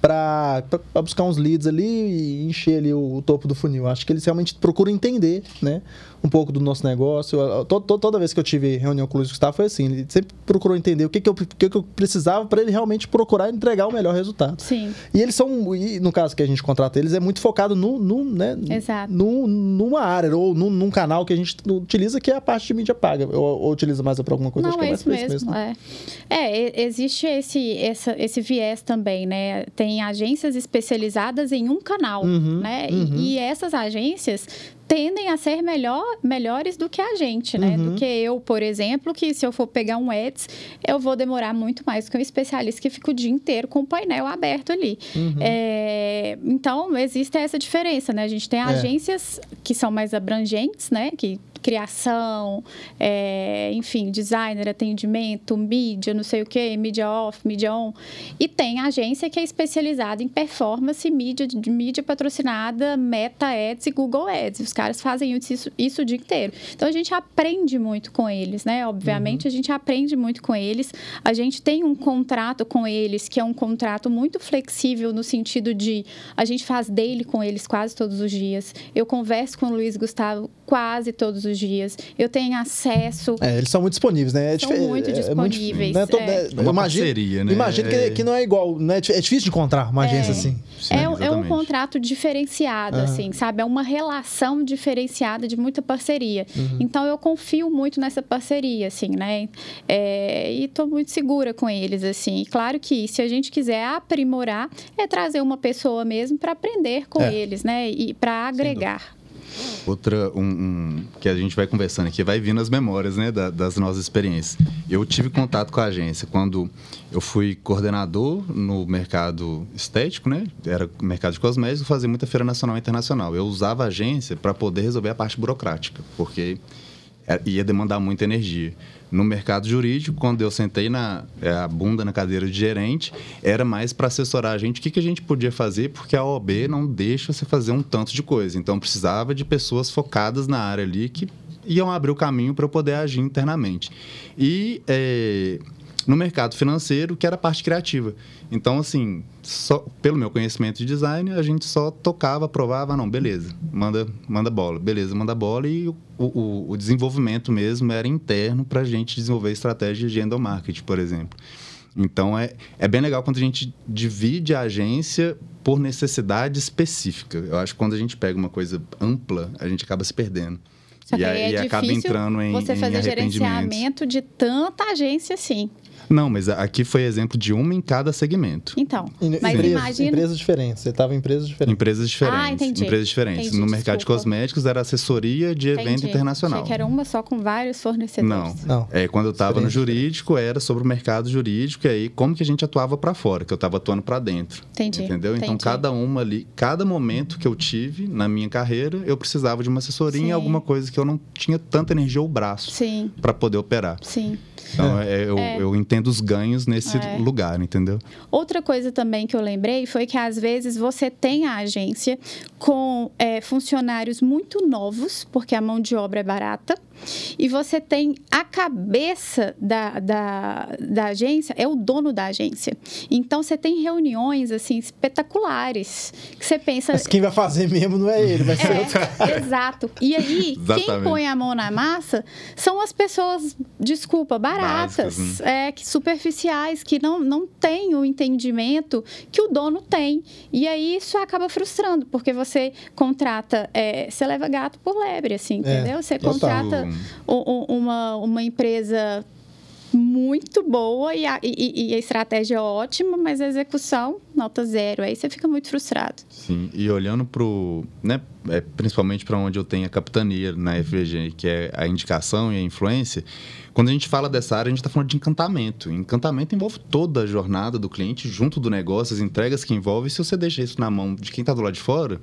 para buscar uns leads ali e encher ali o, o, topo do funil. Acho que eles realmente procuram entender, né? Um pouco do nosso negócio. Eu, to, toda vez que eu tive reunião com o Luiz Gustavo foi assim, ele sempre procurou entender o que, que, eu, que, que eu precisava para ele realmente procurar entregar o melhor resultado. Sim. E eles são, e no caso que a gente contrata eles, é muito focado no, no, né, Exato. No, numa área ou num, num, canal que a gente utiliza, que é a parte de mídia paga. Ou, ou utiliza mais para alguma coisa? Não, é, é isso mesmo. mesmo né? é. é, existe esse, essa, esse viés também, né? Tem agências especializadas em um canal, uhum, né? Uhum. E, e essas agências tendem a ser melhor, melhores do que a gente, né? Uhum. Do que eu, por exemplo, que se eu for pegar um Ads, eu vou demorar muito mais do que um especialista que fica o dia inteiro com o painel aberto ali. Uhum. É, então, existe essa diferença, né? A gente tem é. agências que são mais abrangentes, né? Que criação, é, enfim, designer, atendimento, mídia, não sei o que, mídia off, mídia on. E tem agência que é especializada em performance, mídia, mídia patrocinada, Meta Ads e Google Ads. Os caras fazem isso, isso o dia inteiro. Então a gente aprende muito com eles, né? Obviamente uhum. a gente aprende muito com eles. A gente tem um contrato com eles que é um contrato muito flexível no sentido de a gente faz daily com eles quase todos os dias. Eu converso com o Luiz Gustavo quase todos os dias. Eu tenho acesso. É, eles são muito disponíveis, né? É são muito disponíveis. É muito, né? é. Uma imagina, parceria, né? Imagina que, que, não é igual, né? É difícil de encontrar uma agência assim. Sim, é, é, um contrato diferenciado, assim, sabe? É uma relação diferenciada de muita parceria. Uhum. Então eu confio muito nessa parceria, assim, né? É, e estou muito segura com eles, assim. E claro que se a gente quiser aprimorar, é trazer uma pessoa mesmo para aprender com É. eles, né? E para agregar. Outra, um, um- que a gente vai conversando aqui, vai vindo as memórias, né, da- das nossas experiências. Eu tive contato com a agência quando eu fui coordenador no mercado estético, né, era mercado de cosméticos, fazia muita feira nacional e internacional. Eu usava a agência para poder resolver a parte burocrática, porque ia demandar muita energia. No mercado jurídico, quando eu sentei na é, a bunda na cadeira de gerente, era mais para assessorar a gente o que, que a gente podia fazer, porque a OAB não deixa você fazer um tanto de coisa. Então, precisava de pessoas focadas na área ali que iam abrir o caminho para eu poder agir internamente. E é, no mercado financeiro, que era a parte criativa. Então, assim, só, pelo meu conhecimento de design, a gente só tocava, aprovava, não, beleza, manda, manda bola, beleza, manda bola e o, o, o desenvolvimento mesmo era interno para a gente desenvolver estratégia de endomarketing, por exemplo. Então, é, é bem legal quando a gente divide a agência por necessidade específica. Eu acho que quando a gente pega uma coisa ampla, a gente acaba se perdendo. Só e aí é acaba difícil entrando em, você fazer gerenciamento de tanta agência assim. Não, mas aqui foi exemplo de uma em cada segmento. Então, Em- mas empresas, imagina... empresas diferentes. Você estava em empresas diferentes. Empresas diferentes. Ah, entendi. Empresas diferentes. Entendi, no mercado de desculpa. cosméticos era assessoria de evento Entendi. internacional. Achei que era uma só com vários fornecedores. Não. É, quando eu estava no jurídico, era sobre o mercado jurídico e aí como que a gente atuava para fora, que eu estava atuando para dentro. Entendi, Entendeu? Então, entendi. cada uma ali, cada momento que eu tive na minha carreira, eu precisava de uma assessoria Sim. em alguma coisa que eu não tinha tanta energia ou braço Sim, para poder operar. sim. Então, é, eu, É. eu entendo os ganhos nesse É. lugar, entendeu? Outra coisa também que eu lembrei foi que às vezes você tem a agência com é, funcionários muito novos, porque a mão de obra é barata, e você tem a cabeça da, da, da agência, é o dono da agência. Então você tem reuniões assim espetaculares que você pensa. Mas quem vai fazer mesmo não é ele, vai ser outro. É, exato. E aí, quem põe a mão na massa são as pessoas, desculpa, baratas, Básicas, é, que superficiais, que não, não têm o entendimento que o dono tem. E aí isso acaba frustrando, porque você contrata, é, você leva gato por lebre, assim, entendeu? Você contrata uma, uma empresa muito boa e a, e- e a estratégia é ótima, mas a execução, nota zero. Aí você fica muito frustrado. Sim, e olhando pro, né, é, principalmente para onde eu tenho a capitania na FVG, que é a indicação e a influência, quando a gente fala dessa área, a gente está falando de encantamento. Encantamento envolve toda a jornada do cliente, junto do negócio, as entregas que envolve. Se você deixa isso na mão de quem está do lado de fora,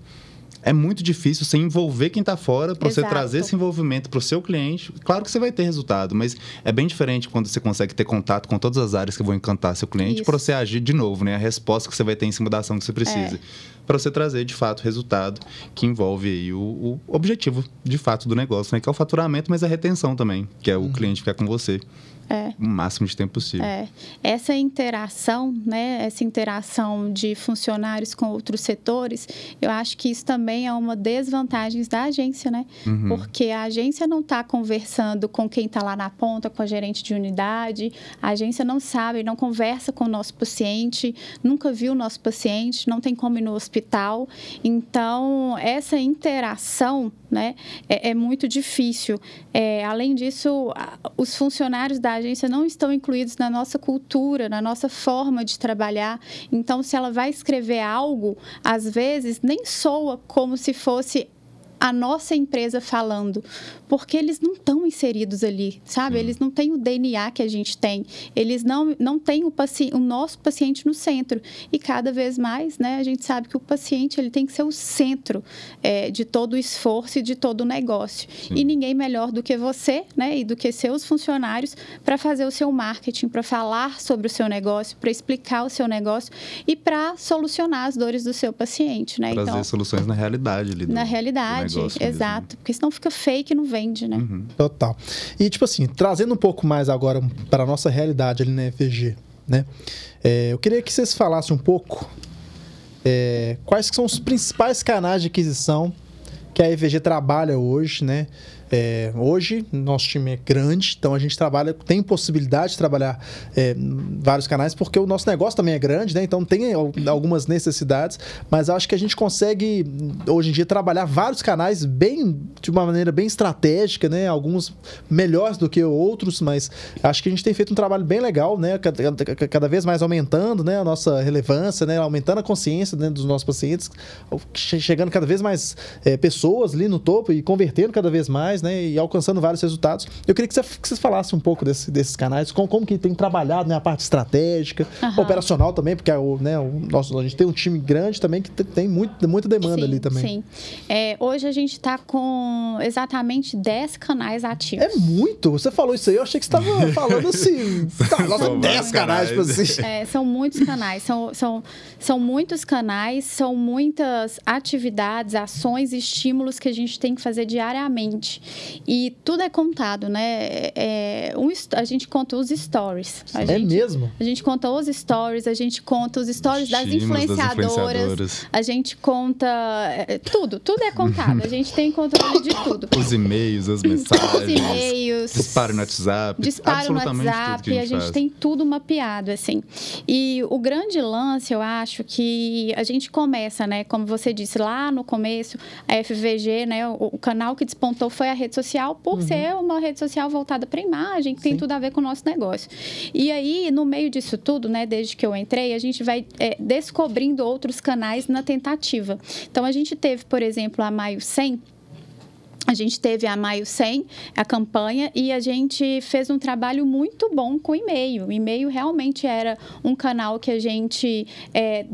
é muito difícil você envolver quem está fora para você trazer esse envolvimento para o seu cliente. Claro que você vai ter resultado, mas é bem diferente quando você consegue ter contato com todas as áreas que vão encantar seu cliente para você agir de novo, né? A resposta que você vai ter em cima da ação que você precisa. Para você trazer, de fato, resultado que envolve aí o, o objetivo, de fato, do negócio, né? Que é o faturamento, mas a retenção também, que é o cliente ficar com você É. o máximo de tempo possível. É, essa interação, né, essa interação de funcionários com outros setores, eu acho que isso também é uma desvantagem da agência, né? Uhum. Porque a agência não está conversando com quem está lá na ponta, com a gerente de unidade, a agência não sabe, não conversa com o nosso paciente, nunca viu o nosso paciente, não tem como ir no hospital. Então, essa interação, né, é, é muito difícil. É, além disso, os funcionários da agência não estão incluídos na nossa cultura, na nossa forma de trabalhar. Então, se ela vai escrever algo, às vezes nem soa como se fosse a nossa empresa falando, porque eles não estão inseridos ali, sabe? Eles não têm o DNA que a gente tem, eles não, não têm o, paci o nosso paciente no centro. E cada vez mais, né, a gente sabe que o paciente ele tem que ser o centro é, de todo o esforço e de todo o negócio. E ninguém melhor do que você, né, e do que seus funcionários para fazer o seu marketing, para falar sobre o seu negócio, para explicar o seu negócio e para solucionar as dores do seu paciente, né? Trazer então, soluções na realidade ali do- na realidade, negócio mesmo. exato. Porque senão fica fake e não vende, né? Uhum. Total. E, tipo assim, trazendo um pouco mais agora para a nossa realidade ali na FG, né? É, eu queria que vocês falassem um pouco é, quais são os principais canais de aquisição que a EVG trabalha hoje, né? É, hoje, nosso time é grande, então a gente trabalha, tem possibilidade de trabalhar é, vários canais, porque o nosso negócio também é grande, né? Então tem algumas necessidades, mas acho que a gente consegue, hoje em dia, trabalhar vários canais bem, de uma maneira bem estratégica, né? Alguns melhores do que outros, mas acho que a gente tem feito um trabalho bem legal, né? Cada, cada vez mais aumentando né? a nossa relevância, né? Aumentando a consciência né? dos nossos pacientes, chegando cada vez mais é, pessoas ali no topo e convertendo cada vez mais, né? E alcançando vários resultados. Eu queria que, você, que falassem um pouco desse, desses canais, como, como que tem trabalhado né, a parte estratégica, uhum. operacional também, porque é o, né, o nosso, a gente tem um time grande também que tem muito, muita demanda sim, ali também. Sim. É, hoje a gente está com exatamente 10 canais ativos. É muito? Você falou isso aí, eu achei que você estava falando assim. tá, nossa, 10 canais, tipo assim. É, são muitos canais, são, são, são muitos canais, são muitas atividades, ações, estímulos que a gente tem que fazer diariamente. E tudo é contado, né? É, um, a gente conta os stories. A é gente, mesmo? A gente conta os stories, a gente conta os stories das influenciadoras, das influenciadoras, a gente conta é, tudo, tudo é contado. A gente tem controle de tudo. Os e-mails, as mensagens. Os e-mails. Disparo no WhatsApp. Disparo no WhatsApp. a gente, a gente tem tudo mapeado, assim. E o grande lance, eu acho, que a gente começa, né? Como você disse lá no começo, a FVG, né? O, o canal que despontou foi a rede social, por uhum. ser uma rede social voltada para imagem, que Sim. tem tudo a ver com o nosso negócio. E aí, no meio disso tudo, né? Desde que eu entrei, a gente vai é, descobrindo outros canais na tentativa. Então, a gente teve, por exemplo, a Maio 100, a gente teve a Maio 100, a campanha, e a gente fez um trabalho muito bom com e-mail. O e-mail realmente era um canal que a gente é,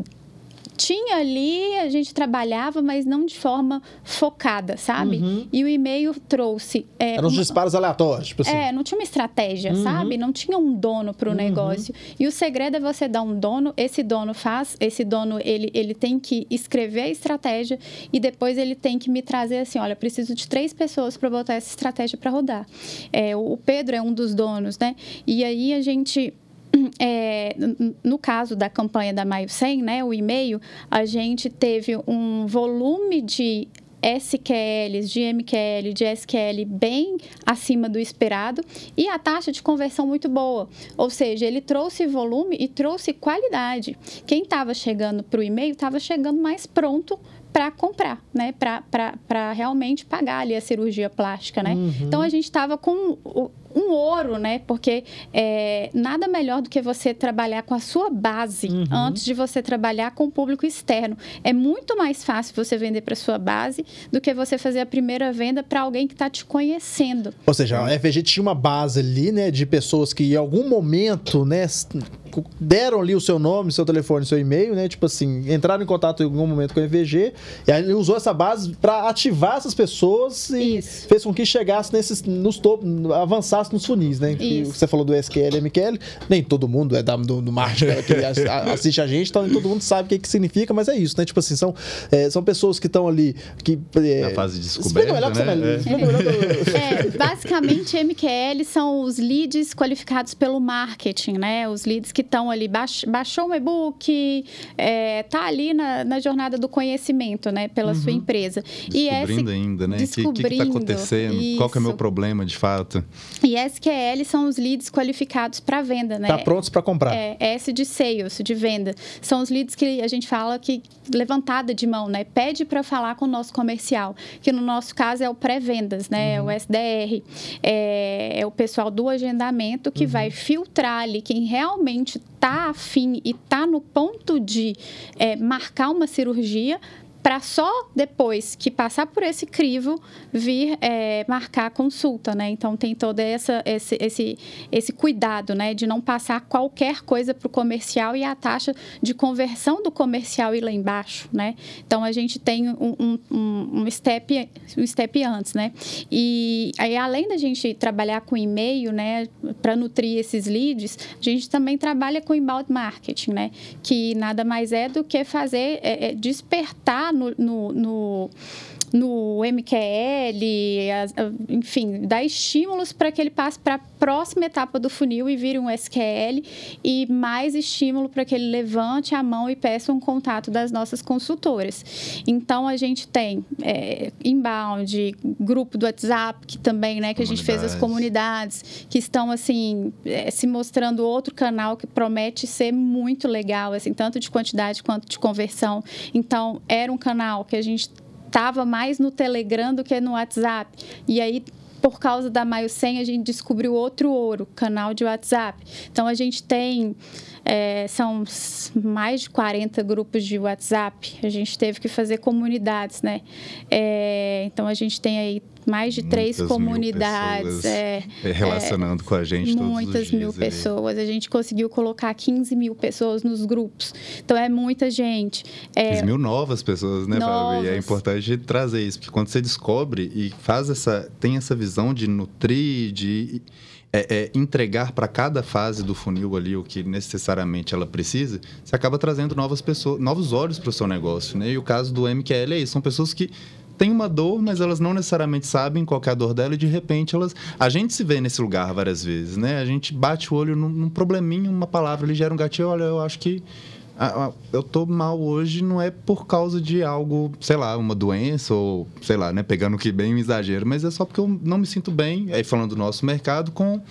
tinha ali, a gente trabalhava, mas não de forma focada, sabe? Uhum. E o e-mail trouxe. É, Eram os disparos aleatórios, tipo assim. É, não tinha uma estratégia, uhum. sabe? Não tinha um dono para o uhum. negócio. E o segredo é você dar um dono, esse dono faz, esse dono ele, ele tem que escrever a estratégia e depois ele tem que me trazer assim: olha, preciso de três pessoas para botar essa estratégia para rodar. É, o Pedro é um dos donos, né? E aí a gente é, no caso da campanha da Maio 100, né, o e-mail, a gente teve um volume de SQLs, de MQL, de SQL bem acima do esperado e a taxa de conversão muito boa. Ou seja, ele trouxe volume e trouxe qualidade. Quem estava chegando para o e-mail estava chegando mais pronto para comprar, né? Para realmente pagar ali a cirurgia plástica, né? Uhum. Então a gente estava com um ouro, né? Porque é, nada melhor do que você trabalhar com a sua base uhum. antes de você trabalhar com o público externo. É muito mais fácil você vender para sua base do que você fazer a primeira venda para alguém que está te conhecendo. Ou seja, a FG tinha uma base ali, né, de pessoas que em algum momento, né, deram ali o seu nome, seu telefone, seu e-mail, né, tipo assim, entraram em contato em algum momento com a FG e aí ele usou essa base para ativar essas pessoas e Isso. fez com que chegasse nesses nos topos, avançasse nos funis, né? Você falou do SQL, MQL, nem todo mundo é da, do, do marketing que assiste a gente, então nem todo mundo sabe o que, que significa, mas é isso, né? Tipo assim, são, é, são pessoas que estão ali. Que, é, Na fase de descoberta. Melhor né? é. é, basicamente, MQL são os leads qualificados pelo marketing, né? Os leads que estão ali, baix, baixou um e-book, é, tá ali na, na jornada do conhecimento, né? Pela uhum. sua empresa. Descobrindo e esse, ainda, né? O que está acontecendo? Isso. Qual que é o meu problema, de fato? E SQL são os leads qualificados para venda, né? Tá prontos para comprar. É, S de sales, de venda. São os leads que a gente fala que levantada de mão, né? Pede para falar com o nosso comercial, que no nosso caso é o pré-vendas, né? Uhum. É o SDR. É, é, o pessoal do agendamento que uhum. vai filtrar ali quem realmente está afim e está no ponto de é, marcar uma cirurgia para só depois que passar por esse crivo vir é, marcar a consulta, né? Então tem todo essa, esse, esse, esse cuidado, né? De não passar qualquer coisa para o comercial e a taxa de conversão do comercial ir lá embaixo, né? Então a gente tem um, um, um step, um step antes, né? E aí, além da gente trabalhar com e-mail, né? Para nutrir esses leads, a gente também trabalha com inbound marketing, né? Que nada mais é do que fazer, é, é despertar no, no, no no MQL, enfim, dar estímulos para que ele passe para a próxima etapa do funil e vire um SQL e mais estímulo para que ele levante a mão e peça um contato das nossas consultoras. Então a gente tem é, inbound, grupo do WhatsApp que também, né, que a gente fez as Comunidades. comunidades que estão assim é, se mostrando outro canal que promete ser muito legal, assim, tanto de quantidade quanto de conversão. Então, era um canal que a gente estava mais no Telegram do que no WhatsApp. E aí por causa da Maio 100, a gente descobriu outro ouro, canal de WhatsApp. Então, a gente tem, é, são mais de 40 grupos de WhatsApp. A gente teve que fazer comunidades, né? É, então, a gente tem aí mais de três Muitas mil comunidades. é, É, relacionando com a gente todos os muitas mil dias ali. pessoas. A gente conseguiu colocar 15 mil pessoas nos grupos. Então é muita gente. É, 15 mil novas pessoas, né, Fábio? E é Novas. importante trazer isso, porque quando você descobre e faz essa, tem essa visão de nutrir, de é, é, entregar para cada fase do funil ali o que necessariamente ela precisa, você acaba trazendo novas pessoas, novos olhos para o seu negócio, né? E o caso do MQL é isso, são pessoas que têm uma dor, mas elas não necessariamente sabem qual é a dor dela e de repente elas, a gente se vê nesse lugar várias vezes, né? A gente bate o olho num, num probleminha, uma palavra ali gera um gatilho, olha, eu acho que eu tô mal hoje não é por causa de algo, sei lá, uma doença ou, sei lá, né, pegando que bem um exagero, mas é só porque eu não me sinto bem, aí falando do nosso mercado, com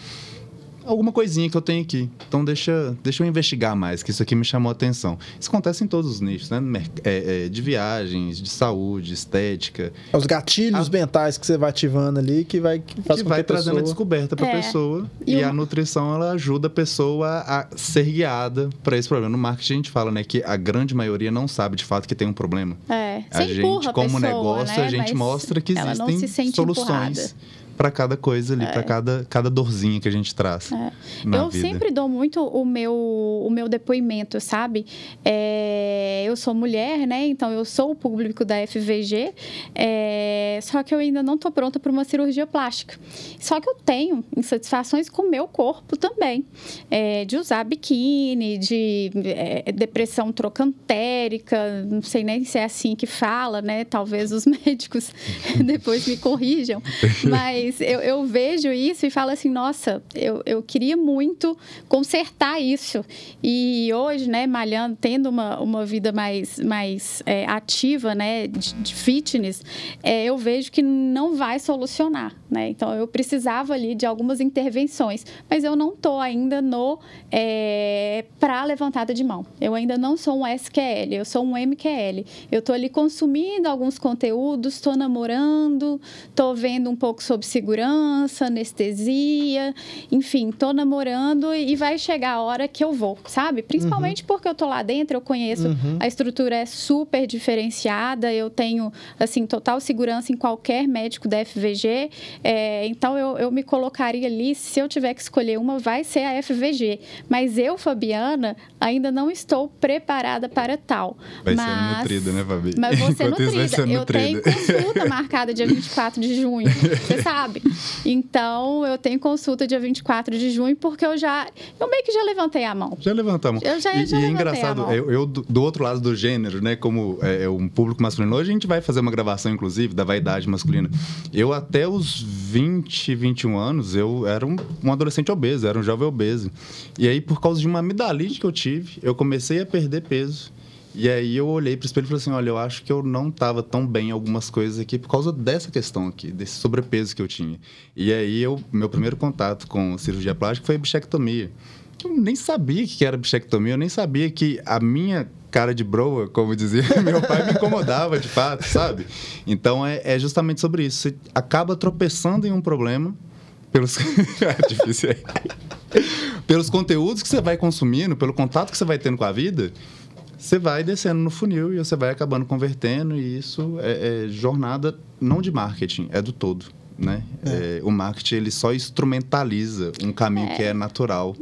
alguma coisinha que eu tenho aqui. Então deixa, deixa eu investigar mais, que isso aqui me chamou a atenção. Isso acontece em todos os nichos, né? É, é, de viagens, de saúde, estética, É Os gatilhos A- mentais que você vai ativando ali que vai que faz que com vai que a trazendo a pessoa... descoberta para a É. pessoa. E E, uma- a nutrição, ela ajuda a pessoa a ser guiada para esse problema. No marketing, a gente fala, né, que a grande maioria não sabe de fato que tem um problema. é, A você gente, a como pessoa, negócio, né? a gente Mas mostra que ela não se existem sente soluções empurrada. Para cada coisa ali, para cada, cada dorzinha que a gente traz. na É. Eu vida. sempre dou muito o meu, o meu depoimento, sabe? É, eu sou mulher, né? Então eu sou o público da FVG, é, só que eu ainda não estou pronta para uma cirurgia plástica. Só que eu tenho insatisfações com o meu corpo também, é, de usar biquíni, de é, depressão trocantérica, não sei nem se é assim que fala, né? Talvez os médicos depois me corrijam, mas eu, eu vejo isso e falo assim, nossa, eu, eu queria muito consertar isso. E hoje, né, malhando, tendo uma, uma vida mais, mais é, ativa, né, de, de fitness, é, eu vejo que não vai solucionar, né? Então, eu precisava ali de algumas intervenções, mas eu não tô ainda no é, para levantada de mão. Eu ainda não sou um SQL, eu sou um MQL. Eu tô ali consumindo alguns conteúdos, estou namorando, tô vendo um pouco sobre segurança, anestesia, enfim, tô namorando e vai chegar a hora que eu vou, sabe? Principalmente porque eu tô lá dentro, eu conheço, Uhum. a estrutura é super diferenciada, eu tenho, assim, total segurança em qualquer médico da FVG, é, então eu, eu me colocaria ali, se eu tiver que escolher uma, vai ser a FVG. Mas eu, Fabiana, ainda não estou preparada para tal. Vai mas... ser nutrida, né, Fabi? Mas ser vai nutrida. ser Eu nutrida. tenho consulta marcada dia 24 de junho, você sabe. Então, eu tenho consulta dia 24 de junho, porque eu já. Eu meio que já levantei a mão. Já levantamos. Eu já- e, já e é engraçado, eu, eu do, do outro lado do gênero, né? Como é, é um público masculino, hoje a gente vai fazer uma gravação, inclusive, da vaidade masculina. Eu, até os 20, 21 anos, eu era um, um adolescente obeso, era um jovem obeso. E aí, por causa de uma amidalite que eu tive, eu comecei a perder peso. E aí eu olhei para o espelho e falei assim, olha, eu acho que eu não estava tão bem em algumas coisas aqui por causa dessa questão aqui, desse sobrepeso que eu tinha. E aí eu, meu primeiro contato com cirurgia plástica foi bichectomia. Eu nem sabia que era bichectomia, eu nem sabia que a minha cara de broa, como dizia meu pai, me incomodava de fato, sabe? Então é, é justamente sobre isso. Você acaba tropeçando em um problema pelos é difícil pelos conteúdos que você vai consumindo, pelo contato que você vai tendo com a vida, você vai descendo no funil e você vai acabando convertendo e isso é, é jornada não de marketing, é do todo, né? É, o marketing ele só instrumentaliza um caminho É. que é natural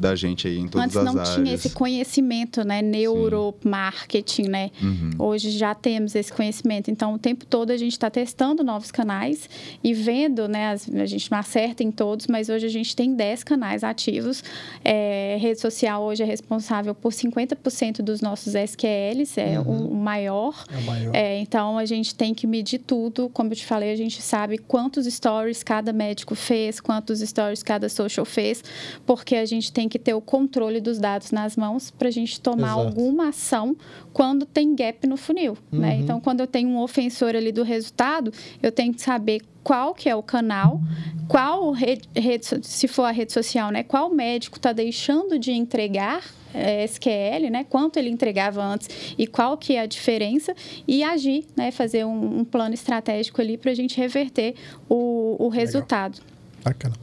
da gente aí em todas Antes as não áreas. tinha esse conhecimento, né? Neuromarketing, né? Uhum. Hoje já temos esse conhecimento. Então, o tempo todo a gente está testando novos canais e vendo, né? as- a gente não acerta em todos, mas hoje a gente tem 10 canais ativos. É, rede social hoje é responsável por 50% dos nossos SQLs, é o, o maior. É o maior. É, então a gente tem que medir tudo. Como eu te falei, a gente sabe quantos stories cada médico fez, quantos stories cada social fez, porque a gente tem que ter o controle dos dados nas mãos para a gente tomar Exato. alguma ação quando tem gap no funil. Né? Uhum. Então, quando eu tenho um ofensor ali do resultado, eu tenho que saber qual que é o canal, qual rede, rede se for a rede social, né? Qual médico está deixando de entregar eh, SQL, né? Quanto ele entregava antes e qual que é a diferença e agir, né? Fazer um, um plano estratégico ali para a gente reverter o, o resultado. Bacana.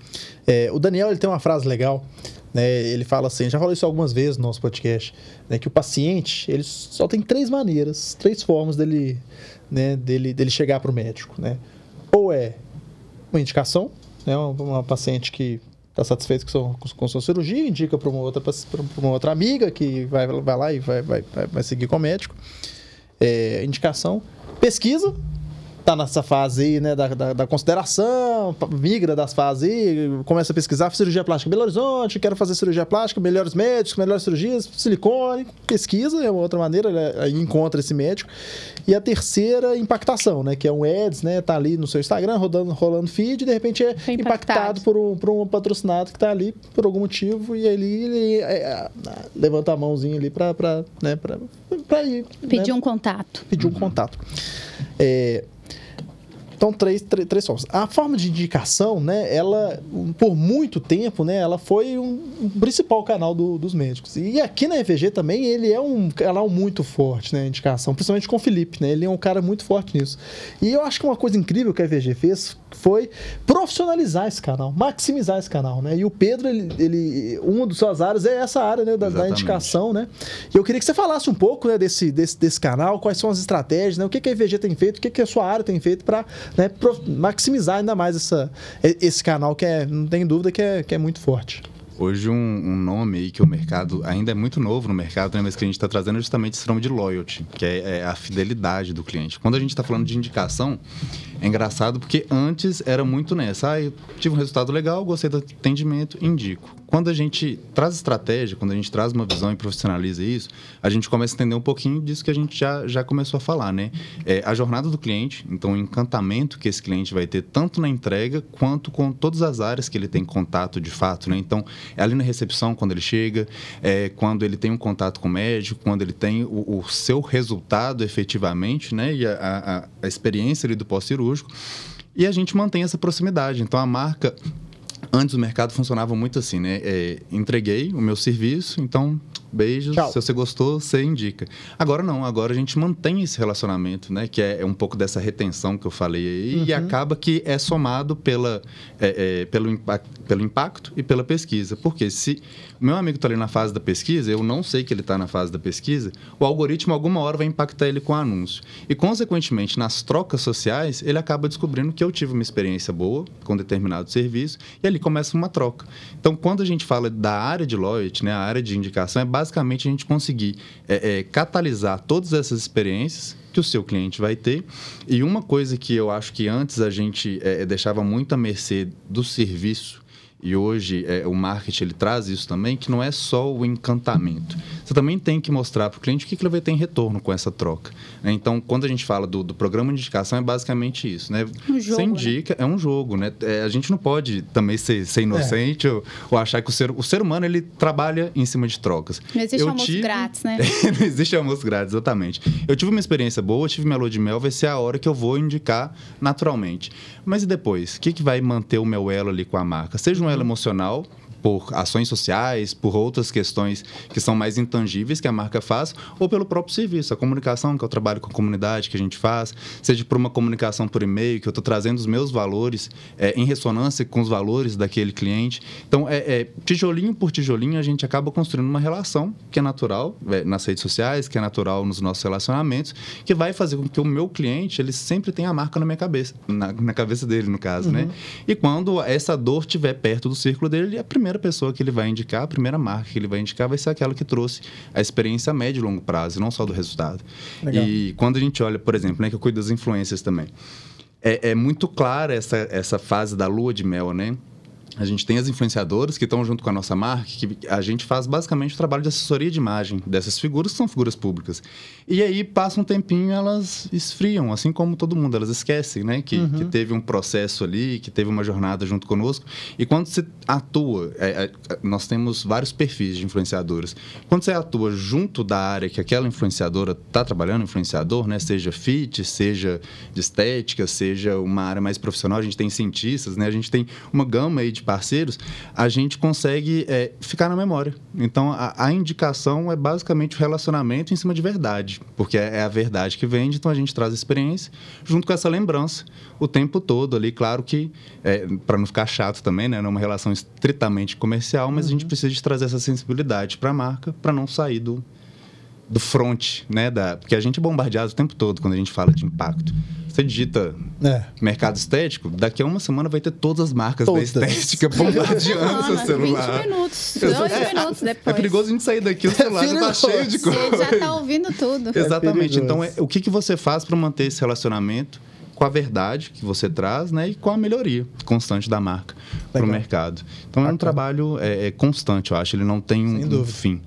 É, o Daniel ele tem uma frase legal. Né? Ele fala assim, já falou isso algumas vezes no nosso podcast, né? que o paciente ele só tem três maneiras, três formas dele, né? dele, dele chegar para o médico. Né? Ou é uma indicação, né? uma, uma paciente que está satisfeita com, sua- com sua cirurgia, indica para uma, outra uma outra amiga que vai, vai lá e vai, vai, vai, vai seguir com o médico. É, indicação. Pesquisa, tá nessa fase aí, né, da, da, da consideração, migra das fases aí, começa a pesquisar cirurgia plástica em Belo Horizonte, quero fazer cirurgia plástica, melhores médicos, melhores cirurgias, silicone, pesquisa, é uma outra maneira, né, aí encontra esse médico. E a terceira, impactação, né, que é um ads, né, tá ali no seu Instagram, rodando, rolando feed, e de repente é impactado impactado. por um, por um patrocinado que tá ali por algum motivo, e ali ele é, é, levanta a mãozinha ali pra, pra, né, pra, pra ir. né, Pedir um contato. pedir um contato. É, então, três, três, três formas. A forma de indicação, né, ela, por muito tempo, né, ela foi um, um principal canal do- dos médicos. E aqui na EVG também, ele é um canal muito forte, né, indicação, principalmente com o Felipe, né, ele é um cara muito forte nisso. E eu acho que uma coisa incrível que a EVG fez foi profissionalizar esse canal, maximizar esse canal, né, e o Pedro, ele, ele uma das suas áreas é essa área, né, da, da indicação, né, e eu queria que você falasse um pouco, né, desse, desse, desse canal, quais são as estratégias, né, o que, que a EVG tem feito, o que, que a sua área tem feito para né, maximizar ainda mais essa, esse canal que é, não tem dúvida que é, que é muito forte. Hoje um, um nome aí que o mercado ainda é muito novo no mercado, né, mas que a gente está trazendo é justamente esse nome de loyalty, que é, é a fidelidade do cliente. Quando a gente está falando de indicação, é engraçado porque antes era muito nessa, ah, eu tive um resultado legal, gostei do atendimento, indico. Quando a gente traz estratégia, quando a gente traz uma visão e profissionaliza isso, a gente começa a entender um pouquinho disso que a gente já, já começou a falar, né? É, a jornada do cliente, então o encantamento que esse cliente vai ter tanto na entrega quanto com todas as áreas que ele tem contato de fato, né? Então, é ali na recepção quando ele chega, é quando ele tem um contato com o médico, quando ele tem o, o seu resultado efetivamente, né? E a, a, a experiência ali do pós-cirúrgico. E a gente mantém essa proximidade. Então, a marca Antes o mercado funcionava muito assim, né? É, entreguei o meu serviço, então beijos. Tchau. Se você gostou, você indica. Agora não, agora a gente mantém esse relacionamento, né? Que é, é um pouco dessa retenção que eu falei aí e acaba que é somado pela, é, é, pelo, impact, pelo impacto e pela pesquisa. Porque se o meu amigo está ali na fase da pesquisa, eu não sei que ele está na fase da pesquisa, o algoritmo alguma hora vai impactar ele com o anúncio. E, consequentemente, nas trocas sociais, ele acaba descobrindo que eu tive uma experiência boa com determinado serviço e ali começa uma troca. Então, quando a gente fala da área de loyalty, né, a área de indicação, é basicamente a gente conseguir é, é, catalisar todas essas experiências que o seu cliente vai ter. E uma coisa que eu acho que antes a gente é, deixava muito à mercê do serviço e hoje é, o marketing ele traz isso também, que não é só o encantamento. Você também tem que mostrar para o cliente o que, que ele vai ter em retorno com essa troca. né? Então, quando a gente fala do, do programa de indicação, é basicamente isso. Né? Um jogo, Você indica, é um jogo. Né? É, a gente não pode também ser, ser inocente ou, ou achar que o ser, o ser humano ele trabalha em cima de trocas. Não existe Eu almoço tive- grátis, né? não existe almoço grátis, exatamente. Eu tive uma experiência boa, tive minha lua de mel, vai ser a hora que eu vou indicar naturalmente. Mas e depois? O que, que vai manter o meu elo ali com a marca? Seja um elo emocional, por ações sociais, por outras questões que são mais intangíveis que a marca faz, ou pelo próprio serviço, a comunicação que eu trabalho com a comunidade que a gente faz, seja por uma comunicação por e-mail, que eu estou trazendo os meus valores é, em ressonância com os valores daquele cliente. Então, é, é, tijolinho por tijolinho, a gente acaba construindo uma relação que é natural é, nas redes sociais, que é natural nos nossos relacionamentos, que vai fazer com que o meu cliente ele sempre tenha a marca na minha cabeça, na, na cabeça dele, no caso, né? E quando essa dor estiver perto do círculo dele, a primeira primeira pessoa que ele vai indicar, a primeira marca que ele vai indicar vai ser aquela que trouxe a experiência a médio e longo prazo, não só do resultado. Legal. E quando a gente olha, por exemplo, né, que eu cuido das influências também, é, é muito clara essa, essa fase da lua de mel, né? A gente tem as influenciadoras que estão junto com a nossa marca, que a gente faz basicamente o trabalho de assessoria de imagem dessas figuras que são figuras públicas. E aí passa um tempinho elas esfriam, assim como todo mundo, elas esquecem, né? Que, uhum. que teve um processo ali, que teve uma jornada junto conosco. E quando você atua, é, é, nós temos vários perfis de influenciadoras. Quando você atua junto da área que aquela influenciadora está trabalhando, influenciador, né? Seja fit, seja de estética, seja uma área mais profissional, a gente tem cientistas, né? A gente tem uma gama aí de parceiros, a gente consegue é, ficar na memória. Então, a, a, indicação é basicamente o relacionamento em cima de verdade, porque é, é a verdade que vende, então a gente traz a experiência junto com essa lembrança o tempo todo ali. Claro que, é, para não ficar chato também, né? Não é uma relação estritamente comercial, mas uhum. a gente uhum. precisa de trazer essa sensibilidade para a marca, para não sair do, do front, né? Da, porque a gente é bombardeado o tempo todo quando a gente fala de impacto. Você digita é. mercado estético, daqui a uma semana vai ter todas as marcas todas. da estética bombardeando seu celular. 20 minutos, dois é, minutos depois. É perigoso a gente sair daqui, o celular é já tá cheio de coisa. Você já tá ouvindo tudo. Exatamente. então, é, o que, que você faz para manter esse relacionamento? com a verdade que você traz, né, e com a melhoria constante da marca para o mercado. Então Bacana. é um trabalho é, é, constante, eu acho. Ele não tem um, um fim.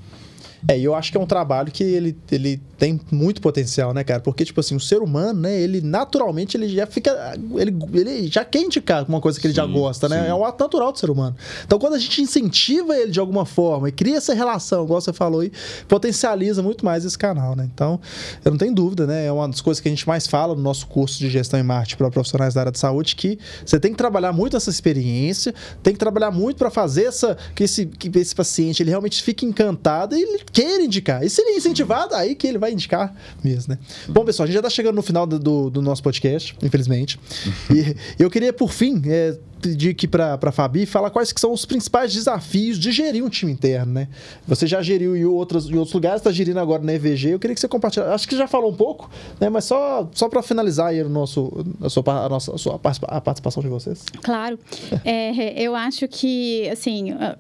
É, eu acho que é um trabalho que ele, ele tem muito potencial, né, cara? Porque, tipo assim, o ser humano, né, ele naturalmente ele já fica. Ele, ele já quer indicar uma coisa que ele sim, já gosta, né? É o ato natural do ser humano. Então, quando a gente incentiva ele de alguma forma e cria essa relação, igual você falou aí, potencializa muito mais esse canal, né? Então, eu não tenho dúvida, né? É uma das coisas que a gente mais fala no nosso curso de gestão em marketing para profissionais da área de saúde, que você tem que trabalhar muito essa experiência, tem que trabalhar muito para fazer essa, que, esse, que esse paciente ele realmente fique encantado e ele queira indicar. E se ele é incentivado, aí que ele vai vai indicar mesmo, né? Bom, pessoal, a gente já está chegando no final do, do, nosso podcast, infelizmente. e eu queria, por fim, é, pedir aqui para a Fabi falar quais que são os principais desafios de gerir um time interno, né? Você já geriu em outros, em outros lugares, está gerindo agora na EVG. Eu queria que você compartilhasse. Acho que já falou um pouco, né? Mas só, só para finalizar aí o nosso, a, sua, a, nossa, a, sua, a participação de vocês. Claro. É, eu acho que, assim, ah,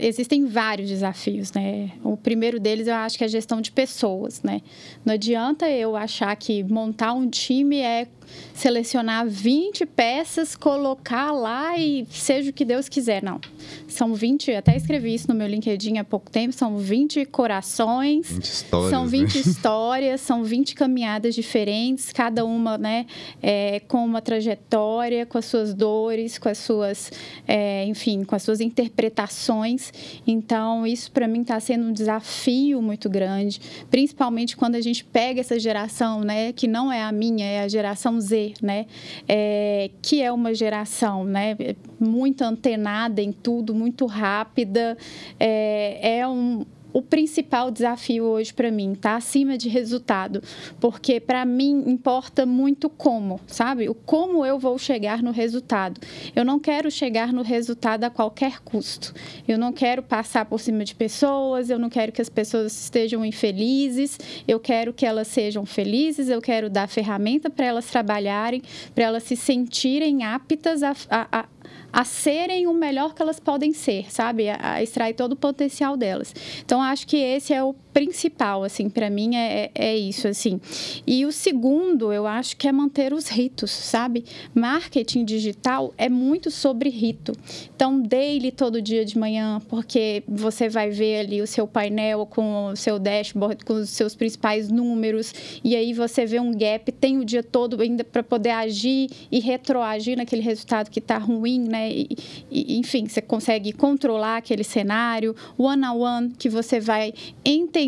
existem vários desafios, né? O primeiro deles eu acho que é a gestão de pessoas, né? Não adianta eu achar que montar um time é selecionar 20 peças, colocar lá e seja o que Deus quiser. Não. São 20, até escrevi isso no meu LinkedIn há pouco tempo, são 20 corações, 20 histórias, são 20 né? histórias, são 20 caminhadas diferentes, cada uma, né, é, com uma trajetória, com as suas dores, com as suas, é, enfim, com as suas interpretações. Então, isso para mim está sendo um desafio muito grande, principalmente quando a gente pega essa geração, né, que não é a minha, é a geração Z, né? É, que é uma geração né, muito antenada em tudo, muito rápida. É, é um, o principal desafio hoje para mim está acima de resultado, porque para mim importa muito como, sabe? O como eu vou chegar no resultado. Eu não quero chegar no resultado a qualquer custo. Eu não quero passar por cima de pessoas, eu não quero que as pessoas estejam infelizes, eu quero que elas sejam felizes, eu quero dar ferramenta para elas trabalharem, para elas se sentirem aptas a, a, a a serem o melhor que elas podem ser, sabe? A, extrair todo o potencial delas. Então, acho que esse é o principal, assim, para mim é, é isso, assim. E o segundo, eu acho que é manter os ritos, sabe? Marketing digital é muito sobre rito. Então, daily todo dia de manhã, porque você vai ver ali o seu painel com o seu dashboard, com os seus principais números, e aí você vê um gap, tem o dia todo ainda para poder agir e retroagir naquele resultado que está ruim, né? E, e, enfim, você consegue controlar aquele cenário. One-on-one, que você vai entender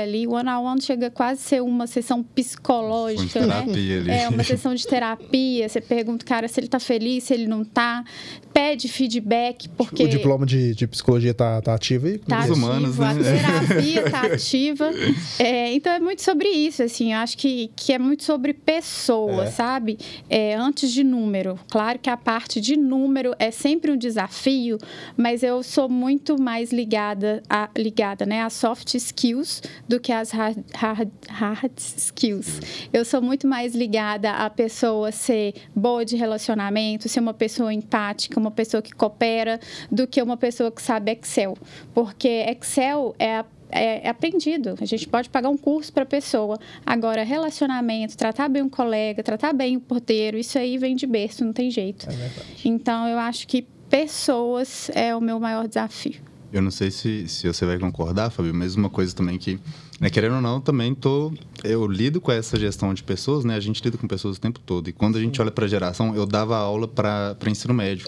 ali. One-on-one chega quase a ser uma sessão psicológica, né? Ali. É, uma sessão de terapia. Você pergunta, cara, se ele está feliz, se ele não está. Pede feedback, porque... O diploma de, de psicologia está tá ativo aí? Tá ativo, humanos, né? a terapia está ativa. É, então, é muito sobre isso, assim. Eu acho que, que é muito sobre pessoa, é. sabe? É, antes de número. Claro que a parte de número é sempre um desafio, mas eu sou muito mais ligada a, ligada, né, a soft skills skills do que as hard, hard, hard skills. Eu sou muito mais ligada a pessoa ser boa de relacionamento, ser uma pessoa empática, uma pessoa que coopera, do que uma pessoa que sabe Excel. Porque Excel é a é, é, aprendido. A gente pode pagar um curso para a pessoa. Agora, relacionamento, tratar bem um colega, tratar bem o porteiro, isso aí vem de berço, não tem jeito. É então, eu acho que pessoas é o meu maior desafio. Eu não sei se, se você vai concordar, Fabio, mas uma coisa também que, né, querendo ou não, também tô, eu lido com essa gestão de pessoas, né? A gente lida com pessoas o tempo todo. E quando a gente olha para a geração, eu dava aula para ensino médio,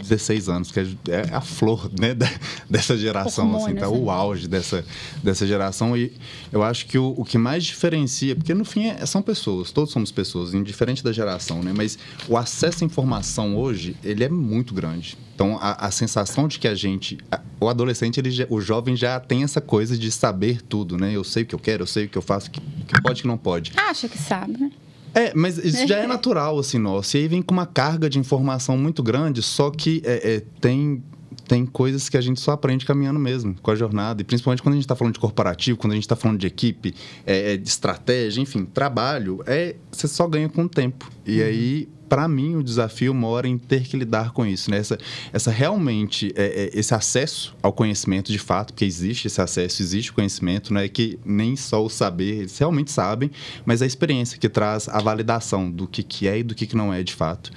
16 anos, que é, é a flor, né, dessa geração, assim, tá o né? auge dessa, dessa geração. E eu acho que o, o que mais diferencia, porque no fim é, são pessoas, todos somos pessoas, indiferente da geração, né? Mas o acesso à informação hoje, ele é muito grande. Então, a, a sensação de que a gente, a, o adolescente, ele o jovem já tem essa coisa de saber tudo, né? Eu sei o que eu quero, eu sei o que eu faço, que, que pode, que não pode. Acha que sabe, né? É, mas isso já é natural, assim, nosso. E aí vem com uma carga de informação muito grande, só que é, é, tem tem coisas que a gente só aprende caminhando mesmo, com a jornada. E principalmente quando a gente está falando de corporativo, quando a gente está falando de equipe, é, é, de estratégia, enfim, trabalho, é você só ganha com o tempo. E uhum. aí para mim, o desafio mora em ter que lidar com isso, né? Essa realmente, é, é, esse acesso ao conhecimento de fato, porque existe esse acesso, existe o conhecimento, não é que nem só o saber, eles realmente sabem, mas a experiência que traz a validação do que, que é e do que, que não é de fato.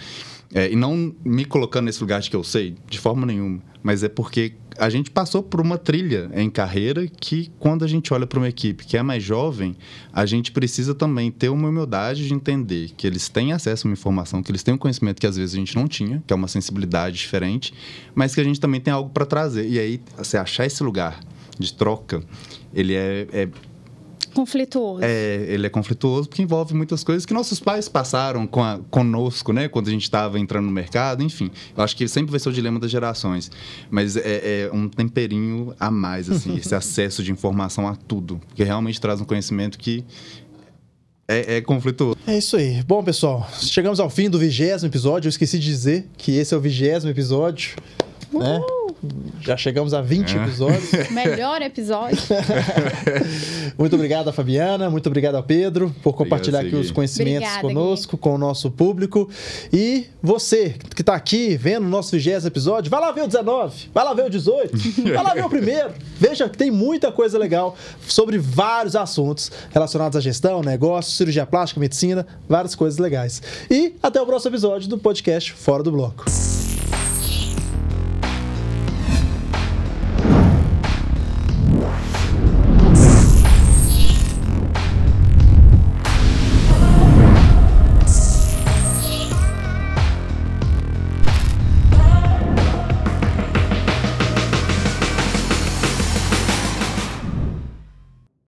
É, e não me colocando nesse lugar de que eu sei, de forma nenhuma, mas é porque a gente passou por uma trilha em carreira que, quando a gente olha para uma equipe que é mais jovem, a gente precisa também ter uma humildade de entender que eles têm acesso a uma informação, que eles têm um conhecimento que às vezes a gente não tinha, que é uma sensibilidade diferente, mas que a gente também tem algo para trazer. E aí, você achar esse lugar de troca, ele é, é conflituoso. É, ele é conflituoso porque envolve muitas coisas que nossos pais passaram com a, conosco, né? Quando a gente estava entrando no mercado, enfim. Eu acho que sempre vai ser o dilema das gerações. Mas é, é um temperinho a mais, assim, esse acesso de informação a tudo. Porque realmente traz um conhecimento que é, é, conflituoso. É isso aí. Bom, pessoal, chegamos ao fim do vigésimo episódio. Eu esqueci de dizer que esse é o vigésimo episódio. Né? Já chegamos a 20 é. episódios. Melhor episódio. muito obrigado a Fabiana, muito obrigado ao Pedro por compartilhar obrigado, aqui os conhecimentos Obrigada, conosco, Gui. com o nosso público. E você que está aqui vendo o nosso 20 episódio, vai lá ver o 19, vai lá ver o 18, vai lá ver o primeiro. Veja que tem muita coisa legal sobre vários assuntos relacionados à gestão, negócio, cirurgia plástica, medicina, várias coisas legais. E até o próximo episódio do podcast Fora do Bloco.